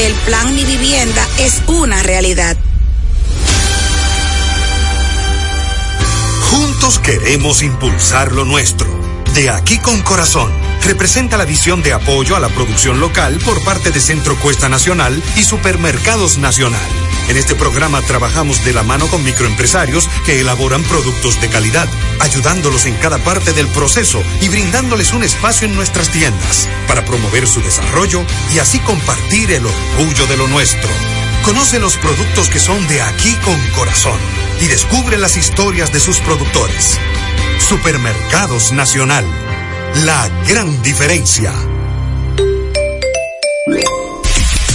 [SPEAKER 12] el plan Mi Vivienda es una realidad.
[SPEAKER 13] Juntos queremos impulsar lo nuestro. De aquí con corazón. Representa la visión de apoyo a la producción local por parte de Centro Cuesta Nacional y Supermercados Nacional. En este programa trabajamos de la mano con microempresarios que elaboran productos de calidad, ayudándolos en cada parte del proceso y brindándoles un espacio en nuestras tiendas para promover su desarrollo y así compartir el orgullo de lo nuestro. Conoce los productos que son de aquí con corazón y descubre las historias de sus productores. Supermercados Nacional. La gran diferencia.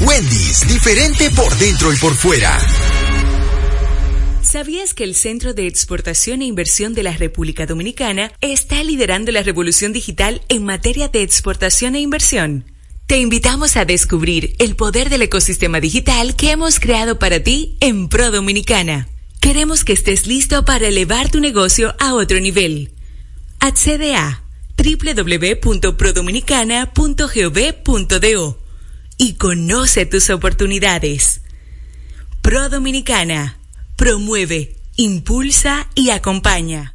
[SPEAKER 14] Wendy's, diferente por dentro y por fuera.
[SPEAKER 15] ¿Sabías que el Centro de Exportación e Inversión de la República Dominicana está liderando la revolución digital en materia de exportación e inversión? Te invitamos a descubrir el poder del ecosistema digital que hemos creado para ti en Pro Dominicana. Queremos que estés listo para elevar tu negocio a otro nivel. Accede a www.prodominicana.gov.do y conoce tus oportunidades. Pro Dominicana promueve, impulsa y acompaña.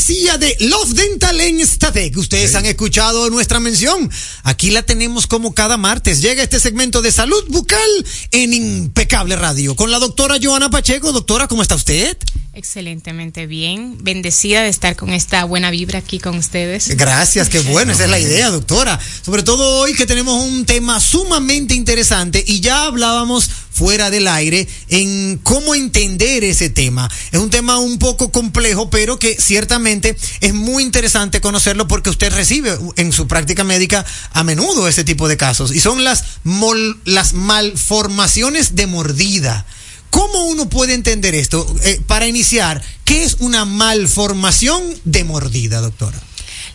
[SPEAKER 7] cortesía de Love Dental en. Ustedes han escuchado nuestra mención. Aquí la tenemos como cada martes. Llega este segmento de salud bucal en Impecable Radio con la doctora Joana Pacheco. Doctora, ¿cómo está usted?
[SPEAKER 16] Excelentemente bien, bendecida de estar con esta buena vibra aquí con ustedes.
[SPEAKER 7] Gracias, qué bueno, esa es la idea, doctora. Sobre todo hoy que tenemos un tema sumamente interesante y ya hablábamos fuera del aire en cómo entender ese tema. Es un tema un poco complejo, pero que ciertamente es muy interesante conocerlo porque usted recibe en su práctica médica a menudo ese tipo de casos y son las, mol, las malformaciones de mordida. ¿Cómo uno puede entender esto? Eh, para iniciar, ¿qué es una malformación de mordida, doctora?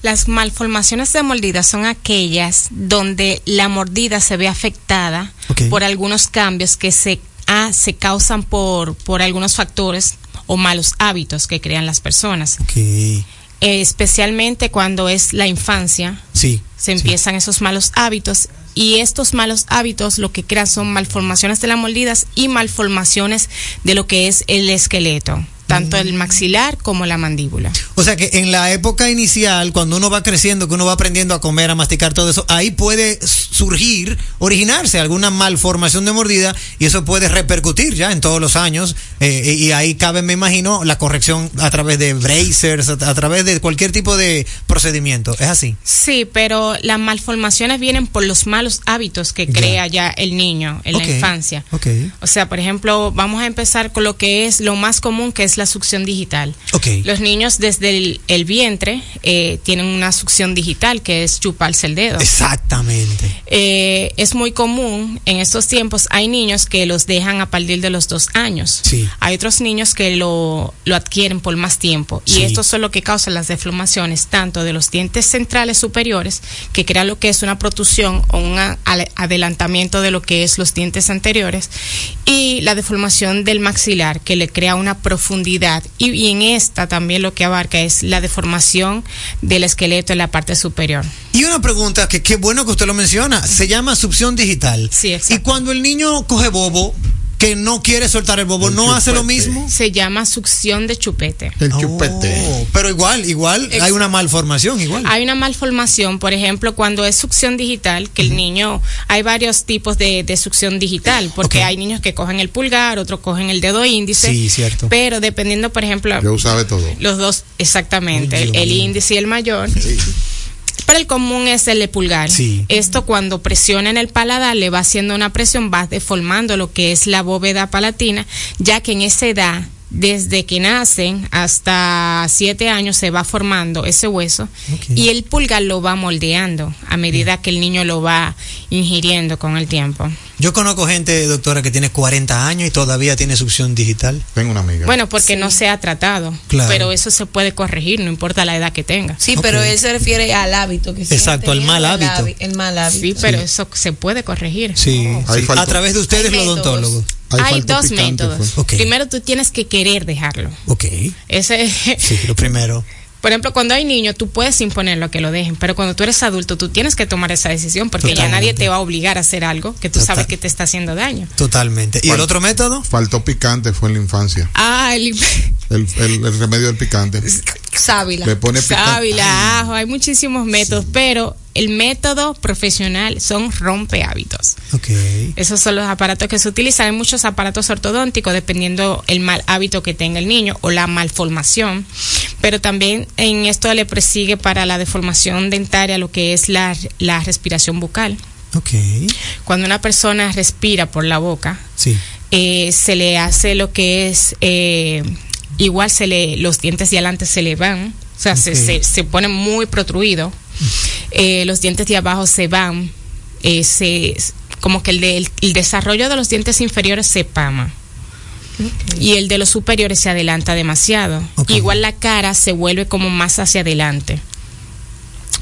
[SPEAKER 16] Las malformaciones de mordida son aquellas donde la mordida se ve afectada okay. por algunos cambios que se, ah, se causan por, por algunos factores o malos hábitos que crean las personas.
[SPEAKER 7] Okay.
[SPEAKER 16] Eh, especialmente cuando es la infancia.
[SPEAKER 7] Sí.
[SPEAKER 16] Se empiezan sí. esos malos hábitos y estos malos hábitos lo que crean son malformaciones de las mordidas y malformaciones de lo que es el esqueleto tanto el maxilar como la mandíbula.
[SPEAKER 7] O sea que en la época inicial, cuando uno va creciendo, que uno va aprendiendo a comer, a masticar todo eso, ahí puede surgir, originarse alguna malformación de mordida y eso puede repercutir ya en todos los años eh, y ahí cabe, me imagino, la corrección a través de bracers, a, través de cualquier tipo de procedimiento. ¿Es así?
[SPEAKER 16] Sí, pero las malformaciones vienen por los malos hábitos que crea ya, ya el niño en
[SPEAKER 7] okay.
[SPEAKER 16] la infancia.
[SPEAKER 7] Okay.
[SPEAKER 16] O sea, por ejemplo, vamos a empezar con lo que es lo más común, que es la succión digital.
[SPEAKER 7] Okay.
[SPEAKER 16] Los niños desde el, el vientre eh, tienen una succión digital que es chuparse el dedo.
[SPEAKER 7] Exactamente.
[SPEAKER 16] Eh, es muy común en estos tiempos. Hay niños que los dejan a partir de los dos años.
[SPEAKER 7] Sí.
[SPEAKER 16] Hay otros niños que lo, lo adquieren por más tiempo.
[SPEAKER 7] Sí.
[SPEAKER 16] Y esto es lo que causa las deformaciones tanto de los dientes centrales superiores, que crea lo que es una protusión o un adelantamiento de lo que es los dientes anteriores, y la deformación del maxilar, que le crea una profundidad y, y, en esta también lo que abarca es la deformación del esqueleto en la parte superior.
[SPEAKER 7] Y una pregunta que qué bueno que usted lo menciona, se llama succión digital.
[SPEAKER 16] Sí, exacto.
[SPEAKER 7] Y cuando el niño coge bobo, que no quiere soltar el bobo,
[SPEAKER 16] el
[SPEAKER 7] ¿no
[SPEAKER 16] chupete.
[SPEAKER 7] hace lo mismo?
[SPEAKER 16] Se llama succión de chupete.
[SPEAKER 9] El chupete.
[SPEAKER 7] Oh, pero igual, igual, Ex hay una malformación, igual.
[SPEAKER 16] Hay una malformación, por ejemplo, cuando es succión digital, que uh -huh. el niño, hay varios tipos de, de succión digital, porque okay. hay niños que cogen el pulgar, otros cogen el dedo índice.
[SPEAKER 7] Sí, cierto.
[SPEAKER 16] Pero dependiendo, por ejemplo.
[SPEAKER 9] Yo sabe todo.
[SPEAKER 16] Los dos, exactamente, el, el, índice y el mayor.
[SPEAKER 9] Sí.
[SPEAKER 16] Pero el común es el de pulgar.
[SPEAKER 7] Sí.
[SPEAKER 16] Esto cuando presiona en el paladar, le va haciendo una presión, va deformando lo que es la bóveda palatina, ya que en esa edad desde que nacen hasta siete años se va formando ese hueso
[SPEAKER 7] okay.
[SPEAKER 16] y el pulgar lo va moldeando a medida que el niño lo va ingiriendo con el tiempo.
[SPEAKER 7] Yo conozco gente, doctora, que tiene 40 años y todavía tiene succión digital.
[SPEAKER 9] Tengo una amiga.
[SPEAKER 16] Bueno, porque sí. no se ha tratado.
[SPEAKER 7] Claro.
[SPEAKER 16] Pero eso se puede corregir, no importa la edad que tenga.
[SPEAKER 8] Sí, okay. pero él se refiere al hábito que
[SPEAKER 7] Exacto, al mal hábito.
[SPEAKER 8] El, el, mal hábito.
[SPEAKER 16] Sí, pero sí. eso se puede corregir.
[SPEAKER 7] Sí, oh. sí. a través de ustedes, los odontólogos.
[SPEAKER 16] Hay, Hay dos métodos. Pues.
[SPEAKER 7] Okay.
[SPEAKER 16] Primero, tú tienes que querer dejarlo.
[SPEAKER 7] Ok.
[SPEAKER 16] Ese
[SPEAKER 7] Sí, lo <laughs> primero.
[SPEAKER 16] Por ejemplo, cuando hay niños, tú puedes imponerlo a que lo dejen, pero cuando tú eres adulto, tú tienes que tomar esa decisión porque Totalmente. ya nadie te va a obligar a hacer algo que tú Total. sabes que te está haciendo daño.
[SPEAKER 7] Totalmente. ¿Y Fal el otro método?
[SPEAKER 9] Faltó picante, fue en la infancia.
[SPEAKER 16] Ah, el, <laughs>
[SPEAKER 9] el, el, el remedio del picante.
[SPEAKER 16] Sábila.
[SPEAKER 9] Le pone picante.
[SPEAKER 16] Sábila, ajo, hay muchísimos métodos, sí. pero el método profesional son rompe hábitos.
[SPEAKER 7] Okay.
[SPEAKER 16] Esos son los aparatos que se utilizan. Hay muchos aparatos ortodónticos dependiendo el mal hábito que tenga el niño o la malformación. Pero también en esto le persigue para la deformación dentaria lo que es la, la respiración bucal. Cuando una persona respira por la boca,
[SPEAKER 7] Sí.
[SPEAKER 16] eh, se le hace lo que es eh, igual se le los dientes de adelante se le van o sea se, se, se pone muy protruido Eh, los dientes de abajo se van eh, se como que el, de- el, el desarrollo de los dientes inferiores se pama. Y el de los superiores se adelanta demasiado. Igual la cara se vuelve como más hacia adelante.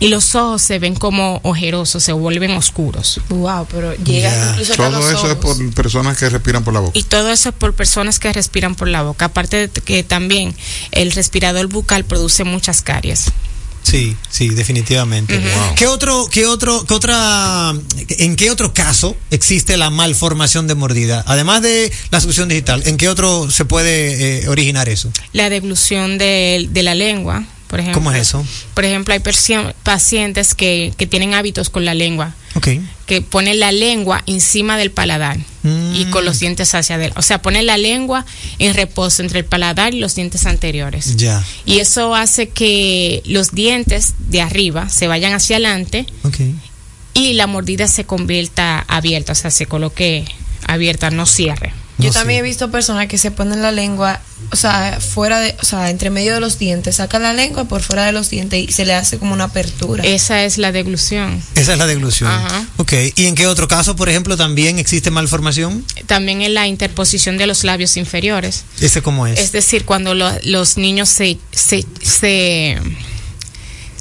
[SPEAKER 16] Y los ojos se ven como ojerosos se vuelven oscuros.
[SPEAKER 8] Wow pero llega incluso hasta
[SPEAKER 9] Todo
[SPEAKER 8] los
[SPEAKER 9] eso es por personas que respiran por la boca.
[SPEAKER 16] Y todo eso es por personas que respiran por la boca. Aparte de que también el respirador bucal produce muchas caries.
[SPEAKER 7] Sí, sí, definitivamente. ¿Qué otro, qué otro, qué otra, en qué otro caso existe la malformación de mordida? Además de la succión digital, ¿en qué otro se puede eh, originar eso?
[SPEAKER 16] La deglución de, de la lengua, por ejemplo.
[SPEAKER 7] ¿Cómo es eso?
[SPEAKER 16] Por ejemplo, hay pacientes que, que tienen hábitos con la lengua, que ponen la lengua encima del paladar y con los dientes hacia adelante. O sea, ponen la lengua en reposo entre el paladar y los dientes anteriores.
[SPEAKER 7] Ya.
[SPEAKER 16] Y eso hace que los dientes de arriba se vayan hacia adelante y la mordida se convierta abierta, o sea, se coloque abierta, no cierre.
[SPEAKER 8] Yo también he visto personas que se ponen la lengua, o sea, fuera de, o sea, entre medio de los dientes, sacan la lengua por fuera de los dientes y se le hace como una apertura.
[SPEAKER 16] Esa es la deglución.
[SPEAKER 7] Esa es la deglusión.
[SPEAKER 16] Ajá.
[SPEAKER 7] Ok. ¿Y en qué otro caso, por ejemplo, también existe malformación?
[SPEAKER 16] También en la interposición de los labios inferiores.
[SPEAKER 7] ¿Ese cómo es?
[SPEAKER 16] Es decir, cuando lo- los niños se, se, se,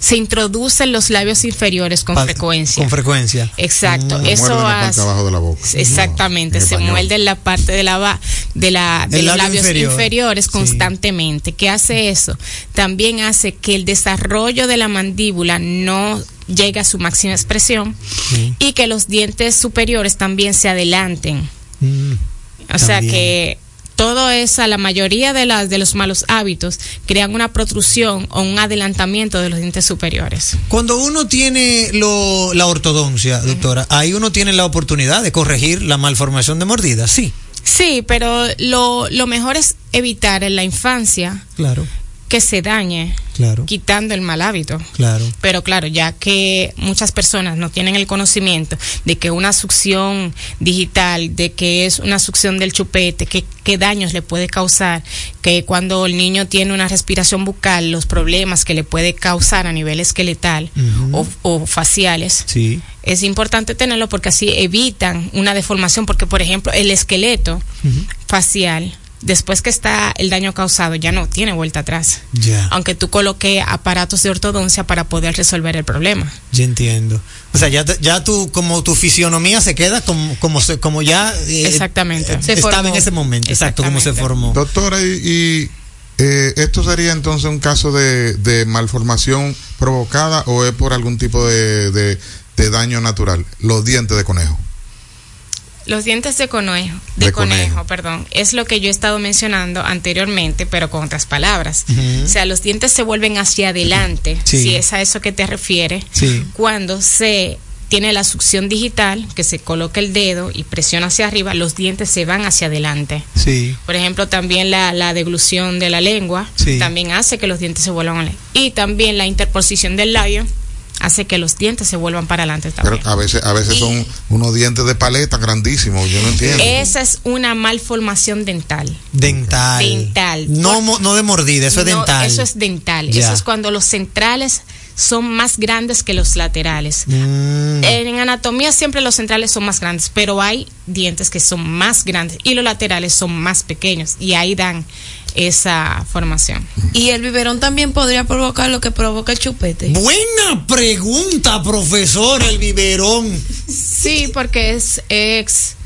[SPEAKER 16] se introducen los labios inferiores con
[SPEAKER 7] Pa-
[SPEAKER 16] frecuencia.
[SPEAKER 7] Con frecuencia.
[SPEAKER 16] Exacto,
[SPEAKER 7] Mm.
[SPEAKER 16] eso
[SPEAKER 9] la parte
[SPEAKER 16] hace-
[SPEAKER 9] abajo de la boca.
[SPEAKER 16] Exactamente,
[SPEAKER 9] En
[SPEAKER 16] se muerde en la parte de la ba- de la de
[SPEAKER 7] El
[SPEAKER 16] los
[SPEAKER 7] labio
[SPEAKER 16] labios
[SPEAKER 7] inferior.
[SPEAKER 16] inferiores
[SPEAKER 7] Sí.
[SPEAKER 16] constantemente. ¿Qué hace eso? También hace que el desarrollo de la mandíbula no llegue a su máxima expresión y que los dientes superiores también se adelanten.
[SPEAKER 7] Mm.
[SPEAKER 16] O sea que todo esa, la mayoría de las de los malos hábitos crean una protrusión o un adelantamiento de los dientes superiores.
[SPEAKER 7] Cuando uno tiene lo, la ortodoncia, doctora, ahí uno tiene la oportunidad de corregir la malformación de mordida, sí.
[SPEAKER 16] Sí, pero lo, lo mejor es evitar en la infancia
[SPEAKER 7] Claro,
[SPEAKER 16] que se dañe,
[SPEAKER 7] claro,
[SPEAKER 16] quitando el mal hábito.
[SPEAKER 7] claro.
[SPEAKER 16] Pero claro, ya que muchas personas no tienen el conocimiento de que una succión digital, de que es una succión del chupete, que qué daños le puede causar, que cuando el niño tiene una respiración bucal, los problemas que le puede causar a nivel esqueletal o faciales,
[SPEAKER 7] Sí.
[SPEAKER 16] es importante tenerlo porque así evitan una deformación, porque por ejemplo el esqueleto facial, después que está el daño causado, ya no tiene vuelta atrás.
[SPEAKER 7] Ya.
[SPEAKER 16] Aunque tú coloques aparatos de ortodoncia para poder resolver el problema.
[SPEAKER 7] Ya entiendo. O sea, ya, te- ya tu, como tu fisionomía se queda como, como, se, como ya eh,
[SPEAKER 16] Exactamente.
[SPEAKER 7] eh,
[SPEAKER 16] Se
[SPEAKER 7] estaba
[SPEAKER 16] formó.
[SPEAKER 7] en ese momento. Exacto, como se formó.
[SPEAKER 9] Doctora, y, y, eh, esto sería entonces un caso de, de malformación provocada o es por algún tipo de, de- de daño natural? Los dientes de conejo.
[SPEAKER 16] Los dientes de conejo, de,
[SPEAKER 9] De
[SPEAKER 16] conejo,
[SPEAKER 9] conejo.
[SPEAKER 16] perdón, es lo que yo he estado mencionando anteriormente, pero con otras palabras. O sea, los dientes se vuelven hacia adelante,
[SPEAKER 7] Sí.
[SPEAKER 16] si es a eso que te refiere,
[SPEAKER 7] Sí.
[SPEAKER 16] cuando se tiene la succión digital, que se coloca el dedo y presiona hacia arriba, los dientes se van hacia adelante.
[SPEAKER 7] Sí.
[SPEAKER 16] Por ejemplo, también la, la deglución de la lengua
[SPEAKER 7] Sí.
[SPEAKER 16] también hace que los dientes se vuelvan a Y también la interposición del labio hace que los dientes se vuelvan para adelante
[SPEAKER 9] Pero
[SPEAKER 16] también.
[SPEAKER 9] a veces, a veces son unos dientes de paleta grandísimos, yo no entiendo.
[SPEAKER 16] Esa es una malformación dental.
[SPEAKER 7] Dental.
[SPEAKER 16] Dental.
[SPEAKER 7] No, mo- no de mordida, eso es
[SPEAKER 16] No,
[SPEAKER 7] dental.
[SPEAKER 16] Eso es dental.
[SPEAKER 7] Ya.
[SPEAKER 16] Eso es cuando los centrales son más grandes que los laterales.
[SPEAKER 7] Mm.
[SPEAKER 16] En anatomía siempre los centrales son más grandes, pero hay dientes que son más grandes y los laterales son más pequeños y ahí dan esa formación.
[SPEAKER 8] Y el biberón también podría provocar lo que provoca el chupete.
[SPEAKER 7] Buena pregunta, profesor, el biberón.
[SPEAKER 16] Sí, porque es ex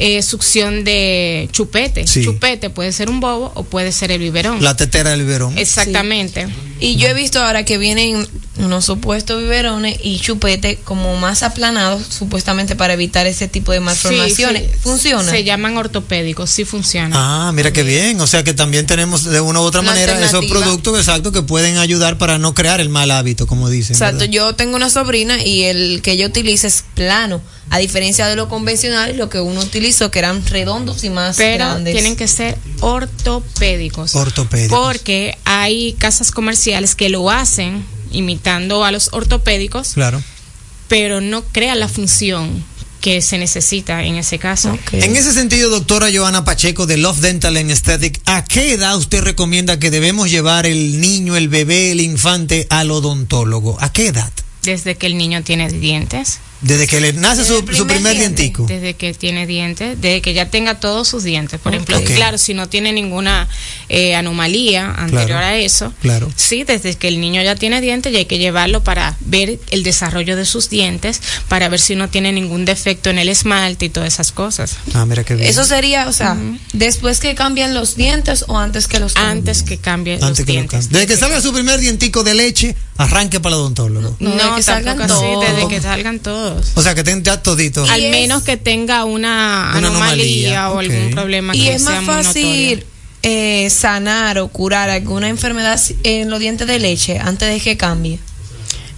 [SPEAKER 16] eh, succión de chupete.
[SPEAKER 7] Sí.
[SPEAKER 16] Chupete puede ser un bobo o puede ser el biberón.
[SPEAKER 7] La tetera del biberón.
[SPEAKER 16] Exactamente.
[SPEAKER 8] Y yo he visto ahora que vienen unos supuestos biberones y chupete como más aplanados, supuestamente para evitar ese tipo de malformaciones.
[SPEAKER 16] Sí, sí.
[SPEAKER 8] ¿Funciona?
[SPEAKER 16] Se llaman ortopédicos, sí funciona.
[SPEAKER 7] Ah, mira qué bien. O sea que también tenemos de una u otra
[SPEAKER 8] Una
[SPEAKER 7] manera esos productos exactos que pueden ayudar para no crear el mal hábito, como dicen.
[SPEAKER 8] Exacto,
[SPEAKER 7] ¿verdad?
[SPEAKER 8] yo tengo una sobrina y el que yo utilizo es plano, a diferencia de lo convencional, lo que uno utilizó que eran redondos y más
[SPEAKER 16] Pero
[SPEAKER 8] grandes.
[SPEAKER 16] tienen que ser ortopédicos.
[SPEAKER 7] Ortopédicos.
[SPEAKER 16] Porque hay casas comerciales que lo hacen imitando a los ortopédicos
[SPEAKER 7] Claro.
[SPEAKER 16] pero no crea la función que se necesita en ese caso.
[SPEAKER 7] En ese sentido, doctora Joana Pacheco de Love Dental and Aesthetic, ¿a qué edad usted recomienda que debemos llevar el niño, el bebé, el infante al odontólogo? ¿A qué edad?
[SPEAKER 16] Desde que el niño tiene dientes.
[SPEAKER 7] Desde que le nace su, su primer dientico.
[SPEAKER 16] Desde que tiene dientes, desde que ya tenga todos sus dientes. Por ejemplo, claro, si no tiene ninguna eh, anomalía anterior
[SPEAKER 7] Claro.
[SPEAKER 16] a eso,
[SPEAKER 7] Claro.
[SPEAKER 16] sí, desde que el niño ya tiene dientes, ya hay que llevarlo para ver el desarrollo de sus dientes, para ver si no tiene ningún defecto en el esmalte y todas esas cosas.
[SPEAKER 7] Ah, mira qué bien.
[SPEAKER 8] Eso sería, o sea, después que cambian los dientes o antes que los cambien.
[SPEAKER 16] Antes que cambie
[SPEAKER 7] Antes
[SPEAKER 16] los
[SPEAKER 7] que lo
[SPEAKER 16] dientes.
[SPEAKER 7] cambie. Desde que salga su primer dientico de leche, arranque para el odontólogo.
[SPEAKER 16] No,
[SPEAKER 8] desde que salgan
[SPEAKER 16] desde que salgan todos.
[SPEAKER 7] O sea, que estén ya toditos.
[SPEAKER 16] Al menos que tenga una,
[SPEAKER 7] Una
[SPEAKER 16] anomalía,
[SPEAKER 7] anomalía,
[SPEAKER 16] o algún problema
[SPEAKER 8] Y
[SPEAKER 16] que
[SPEAKER 8] es
[SPEAKER 16] sea
[SPEAKER 8] más fácil eh, sanar o curar alguna enfermedad en los dientes de leche antes de que cambie.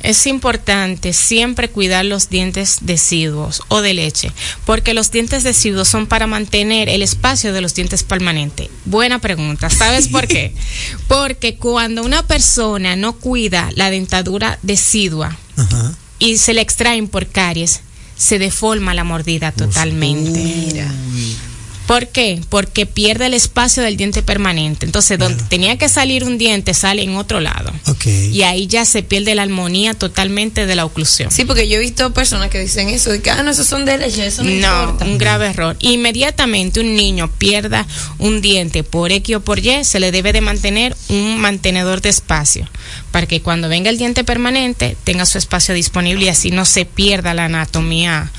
[SPEAKER 16] Es importante siempre cuidar los dientes deciduos o de leche, porque los dientes deciduos son para mantener el espacio de los dientes permanentes. Buena pregunta. ¿Sabes por qué? <laughs> Porque cuando una persona no cuida la dentadura decidua
[SPEAKER 7] Ajá.
[SPEAKER 16] Y se le extraen por caries, se deforma la mordida totalmente. ¿Por qué? Porque pierde el espacio del diente permanente. Entonces, donde tenía que salir un diente, sale en otro lado. Y ahí ya se pierde la armonía totalmente de la oclusión.
[SPEAKER 8] Sí, porque yo he visto personas que dicen eso, de que, ah, no, esos son de leche, eso no,
[SPEAKER 16] No,
[SPEAKER 8] importa.
[SPEAKER 16] un grave error. Inmediatamente un niño pierda un diente por X o por Y, se le debe de mantener un mantenedor de espacio para que cuando venga el diente permanente tenga su espacio disponible y así no se pierda la anatomía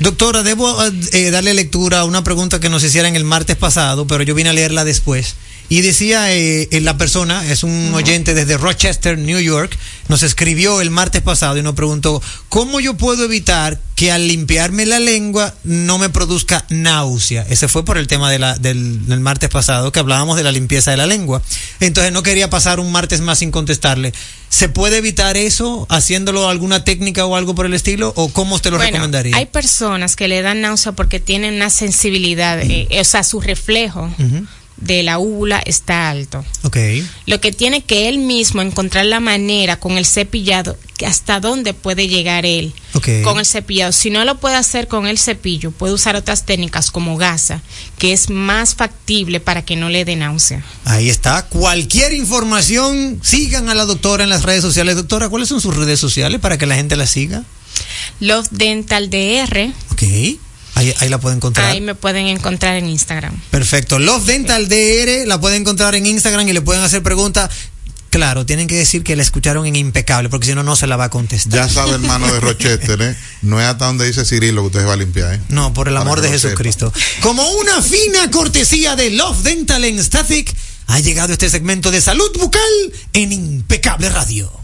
[SPEAKER 7] Doctora, debo eh, darle lectura a una pregunta que nos hicieron el martes pasado, pero yo vine a leerla después. Y decía eh, la persona, es un oyente desde Rochester, New York, nos escribió el martes pasado y nos preguntó, ¿cómo yo puedo evitar que al limpiarme la lengua no me produzca náusea? Ese fue por el tema de la, del, del martes pasado, que hablábamos de la limpieza de la lengua. Entonces no quería pasar un martes más sin contestarle. ¿Se puede evitar eso haciéndolo alguna técnica o algo por el estilo? ¿O cómo usted lo
[SPEAKER 16] Bueno,
[SPEAKER 7] recomendaría?
[SPEAKER 16] Hay personas que le dan náusea porque tienen una sensibilidad, eh, o sea, su reflejo. De la úvula está alto.
[SPEAKER 7] Ok.
[SPEAKER 16] Lo que tiene que él mismo encontrar la manera con el cepillado, hasta dónde puede llegar él
[SPEAKER 7] Ok.
[SPEAKER 16] con el cepillado. Si no lo puede hacer con el cepillo, puede usar otras técnicas como gasa, que es más factible para que no le dé náusea.
[SPEAKER 7] Ahí está. Cualquier información, sigan a la doctora en las redes sociales. Doctora, ¿cuáles son sus redes sociales para que la gente la siga?
[SPEAKER 16] Love Dental DR,
[SPEAKER 7] Ok. Ahí, ahí la pueden encontrar.
[SPEAKER 16] ahí me pueden encontrar en Instagram.
[SPEAKER 7] Perfecto. Love Dental DR la pueden encontrar en Instagram y le pueden hacer preguntas. Claro, tienen que decir que la escucharon en impecable, porque si no, no se la va a contestar.
[SPEAKER 9] Ya sabe, hermano de Rochester, ¿eh? No es hasta donde dice Cirilo que usted se va a limpiar, ¿eh?
[SPEAKER 7] No, por el
[SPEAKER 9] Para
[SPEAKER 7] amor de. Jesucristo. Como una fina cortesía de Love Dental and Static, ha llegado este segmento de salud bucal en Impecable Radio.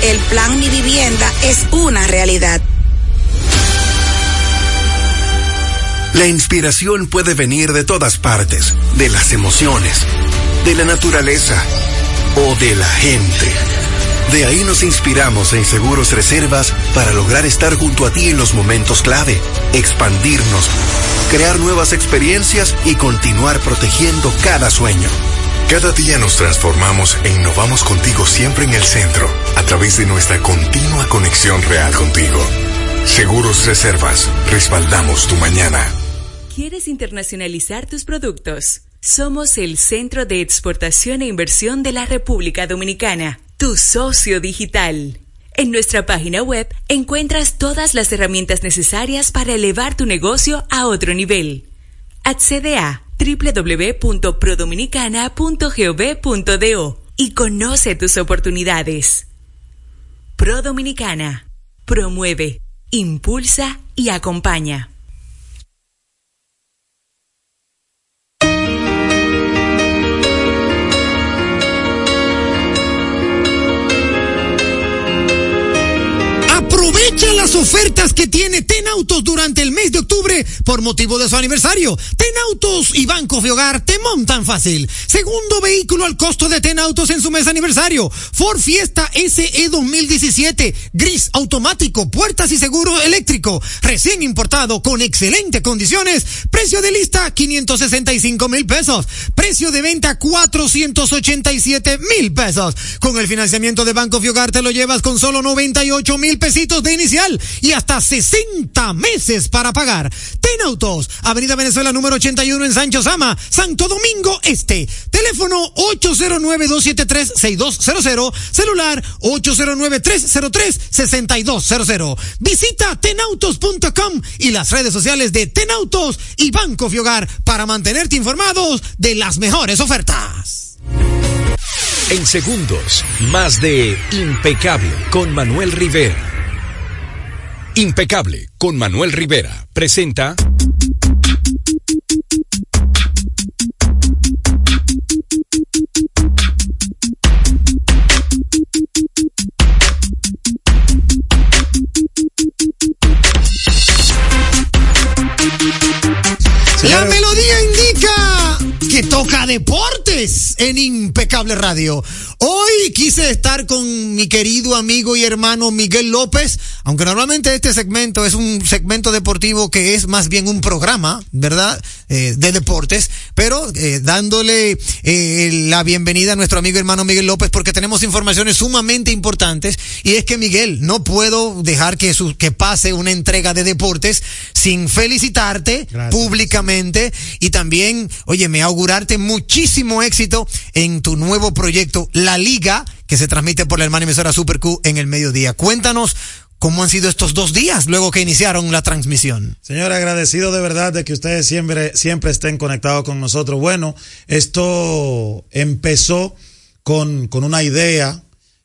[SPEAKER 12] El plan Mi Vivienda es una realidad.
[SPEAKER 14] La inspiración puede venir de todas partes, de las emociones, de la naturaleza o de la gente. De ahí nos inspiramos en Seguros Reservas para lograr estar junto a ti en los momentos clave, expandirnos, crear nuevas experiencias y continuar protegiendo cada sueño.
[SPEAKER 17] Cada día nos transformamos e innovamos contigo siempre en el centro, a través de nuestra continua conexión real contigo. Seguros Reservas, respaldamos tu mañana.
[SPEAKER 15] ¿Quieres internacionalizar tus productos? Somos el Centro de Exportación e Inversión de la República Dominicana, tu socio digital. En nuestra página web encuentras todas las herramientas necesarias para elevar tu negocio a otro nivel. Accede a www.prodominicana.gov.do y conoce tus oportunidades. Pro Dominicana promueve, impulsa y acompaña.
[SPEAKER 7] Aprovecha las ofertas que tiene Ten Autos durante el mes de octubre por motivo de su aniversario. Ten Autos y Banco de Hogar te montan fácil. Segundo vehículo al costo de Ten Autos en su mes aniversario. Ford Fiesta SE 2017, gris automático, puertas y seguro eléctrico, recién importado con excelentes condiciones. Precio de lista 565 mil pesos. Precio de venta 487 mil pesos. Con el financiamiento de Banco de Hogar te lo llevas con solo 98 mil pesitos de y hasta 60 meses para pagar. Ten Autos, Avenida Venezuela número 81 en Sancho Sama, Santo Domingo Este. Teléfono 809-273-6200, celular 809-303-6200. Visita tenautos.com y las redes sociales de Tenautos y Banco Fiogar para mantenerte informados de las mejores ofertas.
[SPEAKER 10] En segundos, más de Impecable con Manuel Rivera. Impecable con Manuel Rivera. Presenta
[SPEAKER 7] toca deportes en Impecable Radio. Hoy quise estar con mi querido amigo y hermano Miguel López, aunque normalmente este segmento es un segmento deportivo que es más bien un programa, ¿verdad? Eh, de deportes, pero eh, dándole eh, la bienvenida a nuestro amigo y hermano Miguel López porque tenemos informaciones sumamente importantes y es que Miguel, no puedo dejar que, su, que pase una entrega de deportes sin felicitarte públicamente y también, oye, me augurarte muchísimo éxito en tu nuevo proyecto, La Liga, que se transmite por la hermana emisora Super Q en el mediodía. Cuéntanos cómo han sido estos dos días luego que iniciaron la transmisión.
[SPEAKER 18] Señor, agradecido de verdad de que ustedes siempre, siempre estén conectados con nosotros. Bueno, esto empezó con, con una idea,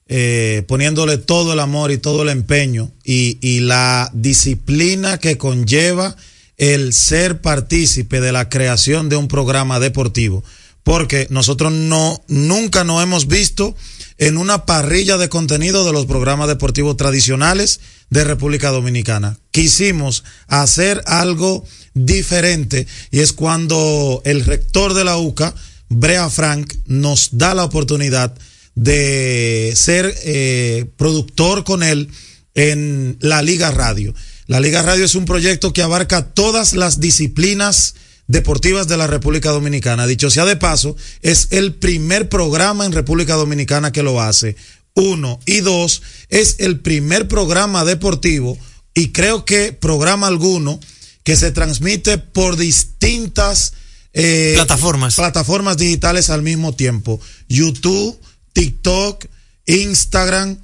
[SPEAKER 18] eh, poniéndole todo el amor y todo el empeño y, y la disciplina que conlleva el ser partícipe de la creación de un programa deportivo. Porque nosotros no, nunca nos hemos visto en una parrilla de contenido de los programas deportivos tradicionales de República Dominicana. Quisimos hacer algo diferente y es cuando el rector de la UCA, Brea Frank, nos da la oportunidad de ser eh, productor con él en la Liga Radio. La Liga Radio es un proyecto que abarca todas las disciplinas deportivas de la República Dominicana. Dicho sea de paso, es el primer programa en República Dominicana que lo hace. Uno. Y dos, es el primer programa deportivo y creo que programa alguno que se transmite por distintas eh,
[SPEAKER 7] Plataformas.
[SPEAKER 18] plataformas digitales al mismo tiempo. YouTube, TikTok, Instagram,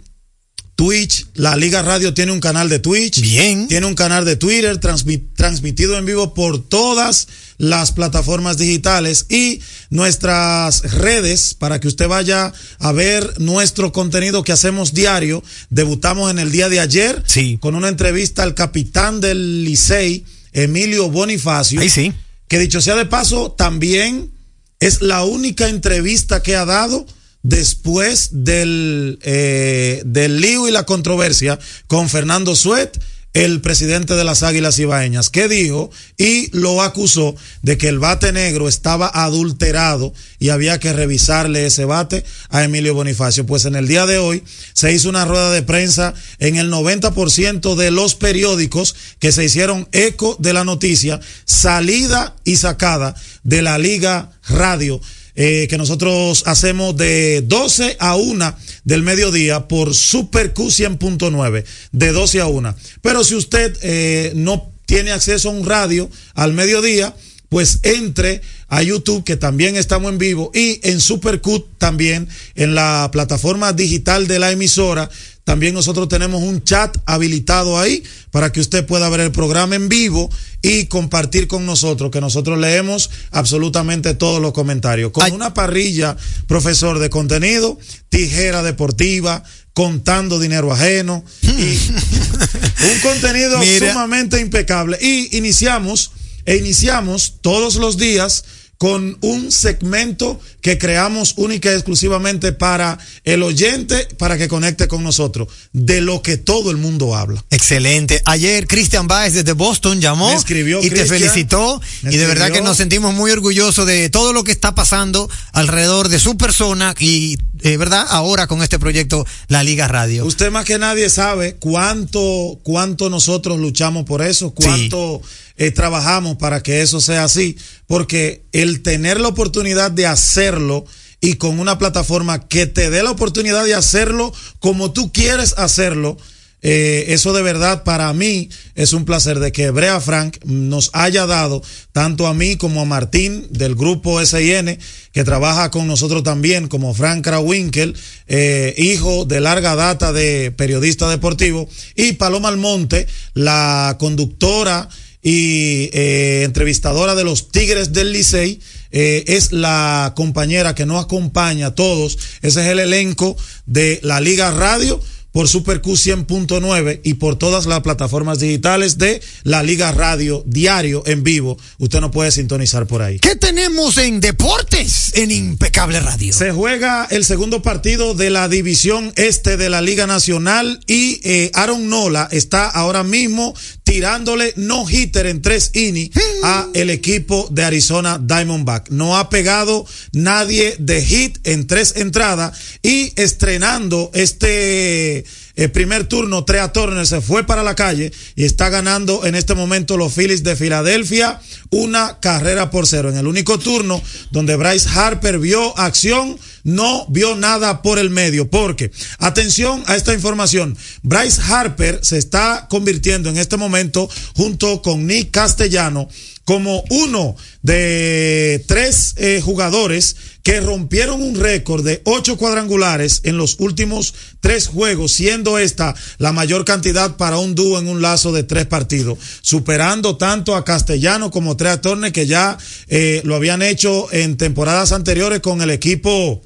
[SPEAKER 18] Twitch. La Liga Radio tiene un canal de Twitch.
[SPEAKER 7] Bien.
[SPEAKER 18] Tiene un canal de Twitter transmi- transmitido en vivo por todas las plataformas digitales y nuestras redes para que usted vaya a ver nuestro contenido que hacemos diario. Debutamos en el día de ayer con una entrevista al capitán del Licey, Emilio Bonifacio.
[SPEAKER 7] Ahí sí.
[SPEAKER 18] Que dicho sea de paso, también es la única entrevista que ha dado después del, eh, del lío y la controversia con Fernando Suet, el presidente de las Águilas Ibaeñas, que dijo y lo acusó de que el bate negro estaba adulterado y había que revisarle ese bate a Emilio Bonifacio. Pues en el día de hoy se hizo una rueda de prensa en el 90% de los periódicos que se hicieron eco de la noticia, salida y sacada de la Liga Radio eh, que nosotros hacemos de 12 a 1 del mediodía por Super Q 100.9, de 12 a 1. Pero si usted eh, no tiene acceso a un radio al mediodía, pues entre a YouTube, que también estamos en vivo, y en Supercut también, en la plataforma digital de la emisora. También nosotros tenemos un chat habilitado ahí para que usted pueda ver el programa en vivo y compartir con nosotros, que nosotros leemos absolutamente todos los comentarios. Con una parrilla, profesor, de contenido, tijera deportiva, contando dinero ajeno, y <laughs> un contenido
[SPEAKER 7] Mira.
[SPEAKER 18] sumamente impecable. Y iniciamos, e iniciamos todos los días con un segmento que creamos única y exclusivamente para el oyente, para que conecte con nosotros, de lo que todo el mundo habla.
[SPEAKER 7] Excelente. Ayer Christian Baez desde Boston llamó
[SPEAKER 18] Me escribió
[SPEAKER 7] y te felicitó. Y de verdad que nos sentimos muy orgullosos de todo lo que está pasando alrededor de su persona y, de verdad, ahora con este proyecto, la Liga Radio.
[SPEAKER 18] Usted más que nadie sabe cuánto, cuánto nosotros luchamos por eso, cuánto eh, trabajamos para que eso sea así, porque el tener la oportunidad de hacerlo y con una plataforma que te dé la oportunidad de hacerlo como tú quieres hacerlo, eh, eso de verdad para mí es un placer de que Brea Frank nos haya dado, tanto a mí como a Martín del grupo SIN, que trabaja con nosotros también, como Frank Krawinkel, eh, hijo de larga data de periodista deportivo, y Paloma Almonte, la conductora y eh, entrevistadora de los Tigres del Licey, eh, es la compañera que nos acompaña a todos. Ese es el elenco de la Liga Radio por Super Q 100.9 y por todas las plataformas digitales de la Liga Radio diario en vivo. Usted no puede sintonizar por ahí.
[SPEAKER 7] ¿Qué tenemos en deportes en Impecable Radio?
[SPEAKER 18] Se juega el segundo partido de la división este de la Liga Nacional y eh, Aaron Nola está ahora mismo tirándole no hitter en tres innings a el equipo de Arizona Diamondback. No ha pegado nadie de hit en tres entradas y estrenando este el primer turno, Trea Turner se fue para la calle y está ganando en este momento los Phillies de Filadelfia una carrera por cero. En el único turno donde Bryce Harper vio acción, no vio nada por el medio. Porque, atención a esta información, Bryce Harper se está convirtiendo en este momento junto con Nick Castellano como uno de tres eh, jugadores que rompieron un récord de ocho cuadrangulares en los últimos tres juegos, siendo esta la mayor cantidad para un dúo en un lazo de tres partidos, superando tanto a Castellano como Trea Turner, que ya eh, lo habían hecho en temporadas anteriores con el equipo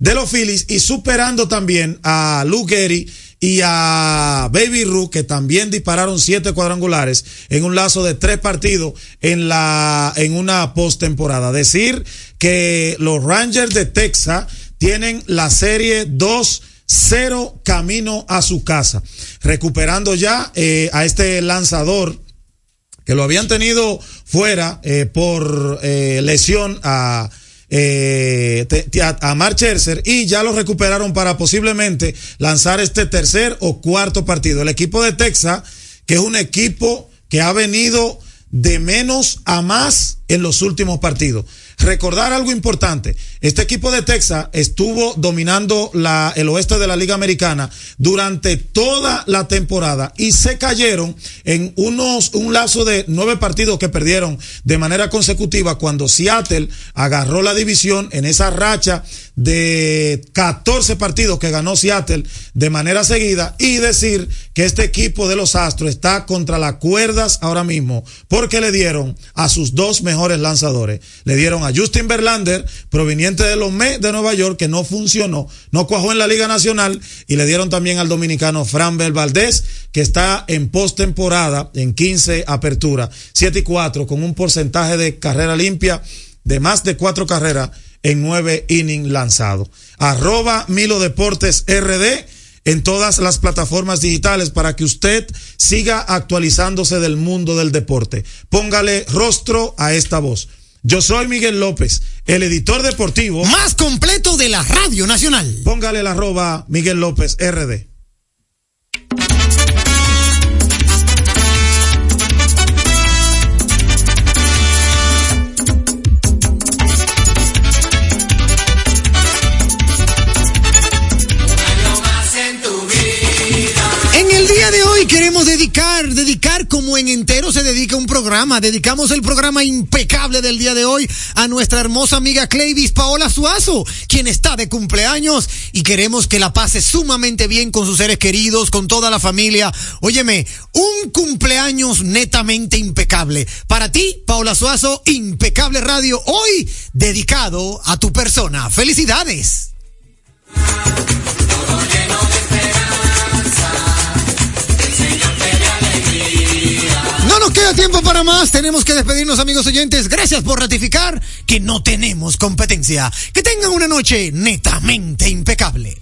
[SPEAKER 18] de los Phillies y superando también a Lou Gehrig y a Baby Ruth, que también dispararon siete cuadrangulares en un lazo de tres partidos en la, en una postemporada. Decir que los Rangers de Texas tienen la serie 2 0 camino a su casa, recuperando ya eh, a este lanzador que lo habían tenido fuera eh, por eh, lesión a eh, te- a, a y ya lo recuperaron para posiblemente lanzar este tercer o cuarto partido. El equipo de Texas, que es un equipo que ha venido de menos a más en los últimos partidos. Recordar algo importante. Este equipo de Texas estuvo dominando la, el oeste de la Liga Americana durante toda la temporada y se cayeron en unos, un lazo de nueve partidos que perdieron de manera consecutiva cuando Seattle agarró la división en esa racha de 14 partidos que ganó Seattle de manera seguida y decir que este equipo de los Astros está contra las cuerdas ahora mismo porque le dieron a sus dos mejores lanzadores. Le dieron a Justin Verlander, proveniente de los Mets de Nueva York, que no funcionó, no cuajó en la Liga Nacional, y le dieron también al dominicano Fran Bel Valdés, que está en postemporada, en 15 aperturas, 7 y 4, con un porcentaje de carrera limpia de más de cuatro carreras en nueve innings lanzados. Arroba Milo Deportes RD en todas las plataformas digitales para que usted siga actualizándose del mundo del deporte. Póngale rostro a esta voz. Yo soy Miguel López, el editor deportivo
[SPEAKER 7] más completo de la Radio Nacional.
[SPEAKER 18] Póngale la arroba Miguel López RD.
[SPEAKER 7] Dedicar, dedicar como en entero se dedica un programa. Dedicamos el programa impecable del día de hoy a nuestra hermosa amiga Clayvis Paola Suazo, quien está de cumpleaños y queremos que la pase sumamente bien con sus seres queridos, con toda la familia. Óyeme, un cumpleaños netamente impecable. Para ti, Paola Suazo, impecable radio, hoy dedicado a tu persona. Felicidades. Queda tiempo para más. Tenemos que despedirnos, amigos oyentes. Gracias por ratificar que no tenemos competencia. Que tengan una noche netamente impecable.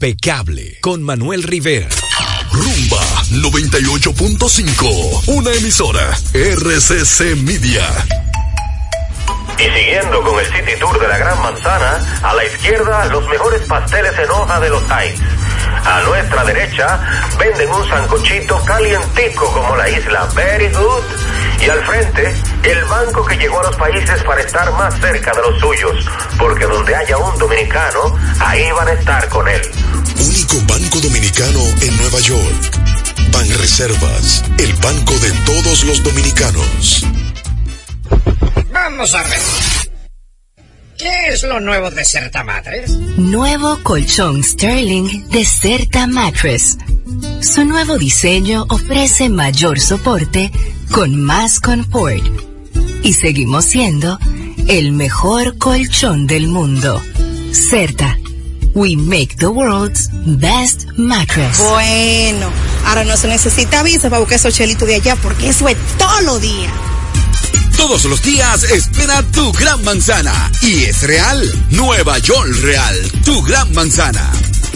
[SPEAKER 10] Impecable con Manuel Rivera.
[SPEAKER 19] Rumba 98.5, una emisora RCC Media.
[SPEAKER 20] Y siguiendo con el City Tour de la Gran Manzana, a la izquierda los mejores pasteles en hoja de los Times. A nuestra derecha venden un sancochito calientico como la isla Very Good. Y al frente, el banco que llegó a los países para estar más cerca de los suyos, porque donde haya un dominicano, ahí van a estar con él.
[SPEAKER 19] Único banco dominicano en Nueva York. Ban Reservas, el banco de todos los dominicanos.
[SPEAKER 3] Vamos a ver. ¿Qué es lo nuevo de Certa Matres?
[SPEAKER 4] Nuevo colchón Sterling de Certa Mattress. Su nuevo diseño ofrece mayor soporte con más confort. Y seguimos siendo el mejor colchón del mundo. Certa. We make the world's best mattress.
[SPEAKER 12] Bueno, ahora no se necesita visa para buscar esos chelitos de allá porque eso es todo lo día.
[SPEAKER 21] Todos los días espera tu gran manzana. Y es real. Nueva York Real. Tu gran manzana.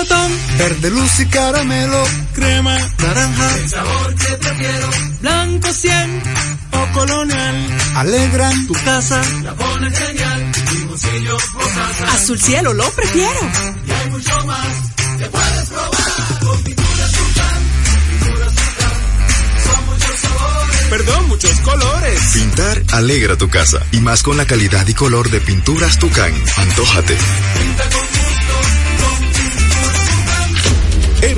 [SPEAKER 22] Melocotón,
[SPEAKER 5] verde luz y caramelo,
[SPEAKER 22] crema,
[SPEAKER 5] naranja,
[SPEAKER 22] el sabor que prefiero, blanco 100 o colonial,
[SPEAKER 5] alegran tu casa,
[SPEAKER 22] la pones genial, mi bolsillo o
[SPEAKER 23] azul cielo lo prefiero,
[SPEAKER 22] y hay mucho más que puedes probar. Con pinturas Tucán, pinturas Tucán, son muchos sabores,
[SPEAKER 24] perdón, muchos colores.
[SPEAKER 13] Pintar alegra tu casa y más con la calidad y color de pinturas Tucán. Antójate.
[SPEAKER 22] pinta con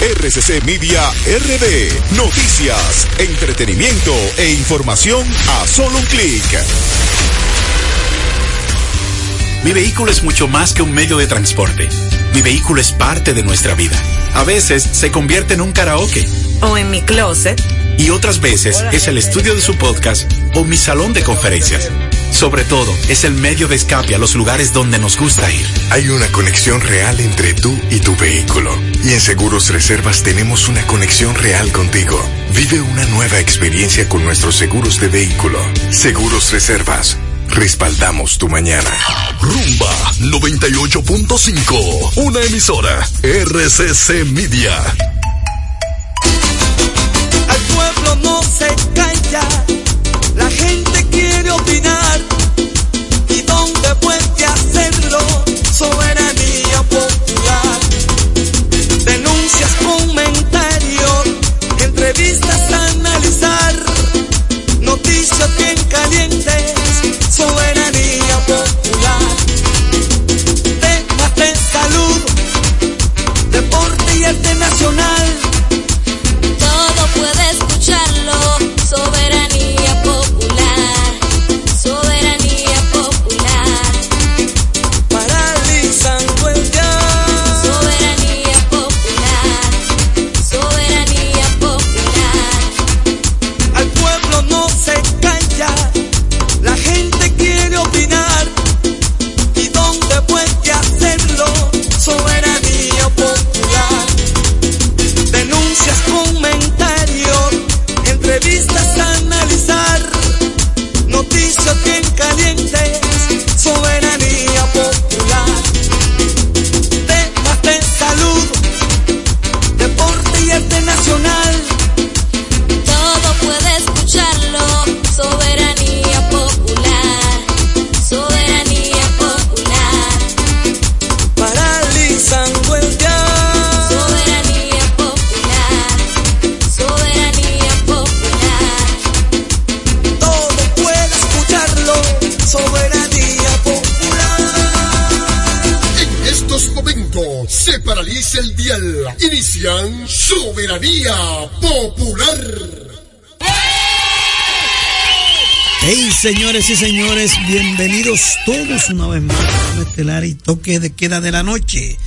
[SPEAKER 19] RCC Media RD. Noticias, entretenimiento e información a solo un clic.
[SPEAKER 10] Mi vehículo es mucho más que un medio de transporte. Mi vehículo es parte de nuestra vida. A veces se convierte en un karaoke.
[SPEAKER 25] O en mi closet.
[SPEAKER 10] Y otras veces es el estudio de su podcast o mi salón de conferencias. Sobre todo, es el medio de escape a los lugares donde nos gusta ir.
[SPEAKER 13] Hay una conexión real entre tú y tu vehículo. Y en Seguros Reservas tenemos una conexión real contigo. Vive una nueva experiencia con nuestros seguros de vehículo. Seguros Reservas. Respaldamos tu mañana.
[SPEAKER 19] Rumba 98.5. Una emisora. RCC Media.
[SPEAKER 22] Al pueblo no se calla, la gente quiere opinar. ¿Y dónde puede hacerlo? Soberanía popular. Denuncias, comentarios, entrevistas a analizar. Noticias bien
[SPEAKER 26] señores y señores, bienvenidos todos una vez más a Estelar y Toque de Queda de la Noche.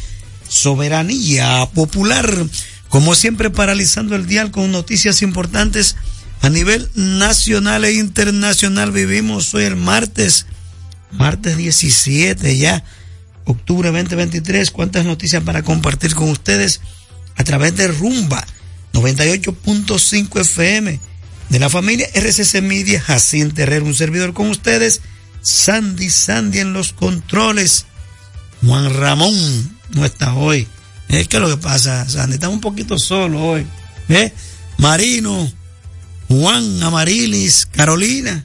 [SPEAKER 26] Soberanía Popular. Como siempre, paralizando el dial con noticias importantes a nivel nacional e internacional. Vivimos hoy el martes, martes 17 ya, octubre 2023. ¿Cuántas noticias para compartir con ustedes a través de Rumba 98.5 FM? De la familia RCC Media, Jacín Terrero, un servidor con ustedes, Sandy Sandy en los controles, Juan Ramón no está hoy. ¿Eh? ¿Qué es lo que pasa, Sandy? Está un poquito solo hoy. ¿Eh? Marino, Juan, Amarilis, Carolina,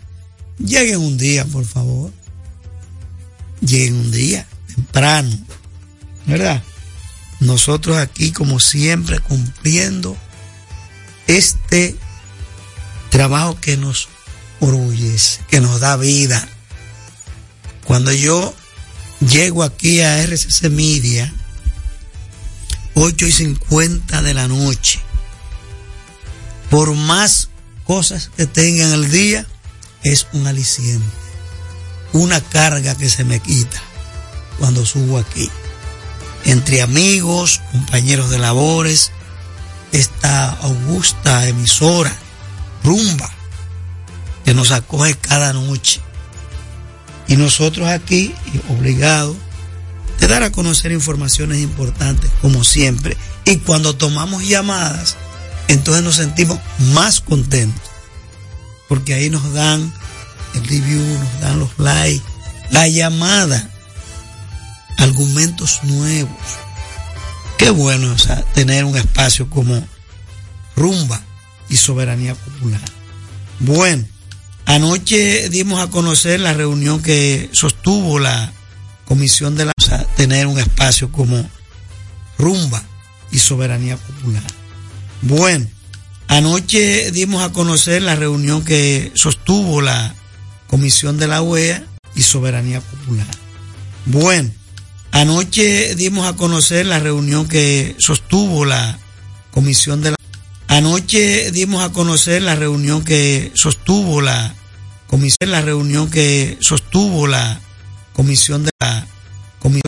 [SPEAKER 26] lleguen un día, por favor. Lleguen un día, temprano, ¿verdad? Nosotros aquí, como siempre, cumpliendo este trabajo que nos orgullece, que nos da vida. Cuando yo llego aquí a RCC Media, 8 y 50 de la noche, por más cosas que tenga en el día, es un aliciente, una carga que se me quita cuando subo aquí. Entre amigos, compañeros de labores, esta augusta emisora rumba que nos acoge cada noche. Y nosotros aquí, obligados, de dar a conocer informaciones importantes, como siempre. Y cuando tomamos llamadas, entonces nos sentimos más contentos. Porque ahí nos dan el review, nos dan los likes, la llamada, argumentos nuevos. Qué bueno o sea, tener un espacio como rumba y soberanía popular. Bueno, anoche dimos a conocer la reunión que sostuvo la Comisión de la... Tener un espacio como rumba y soberanía popular. Bueno, anoche dimos a conocer la reunión que sostuvo la Comisión de la OEA y Soberanía Popular. Bueno, anoche dimos a conocer la reunión que sostuvo la Comisión de la Anoche dimos a conocer la reunión que sostuvo la comisión la reunión que sostuvo la comisión de la comisión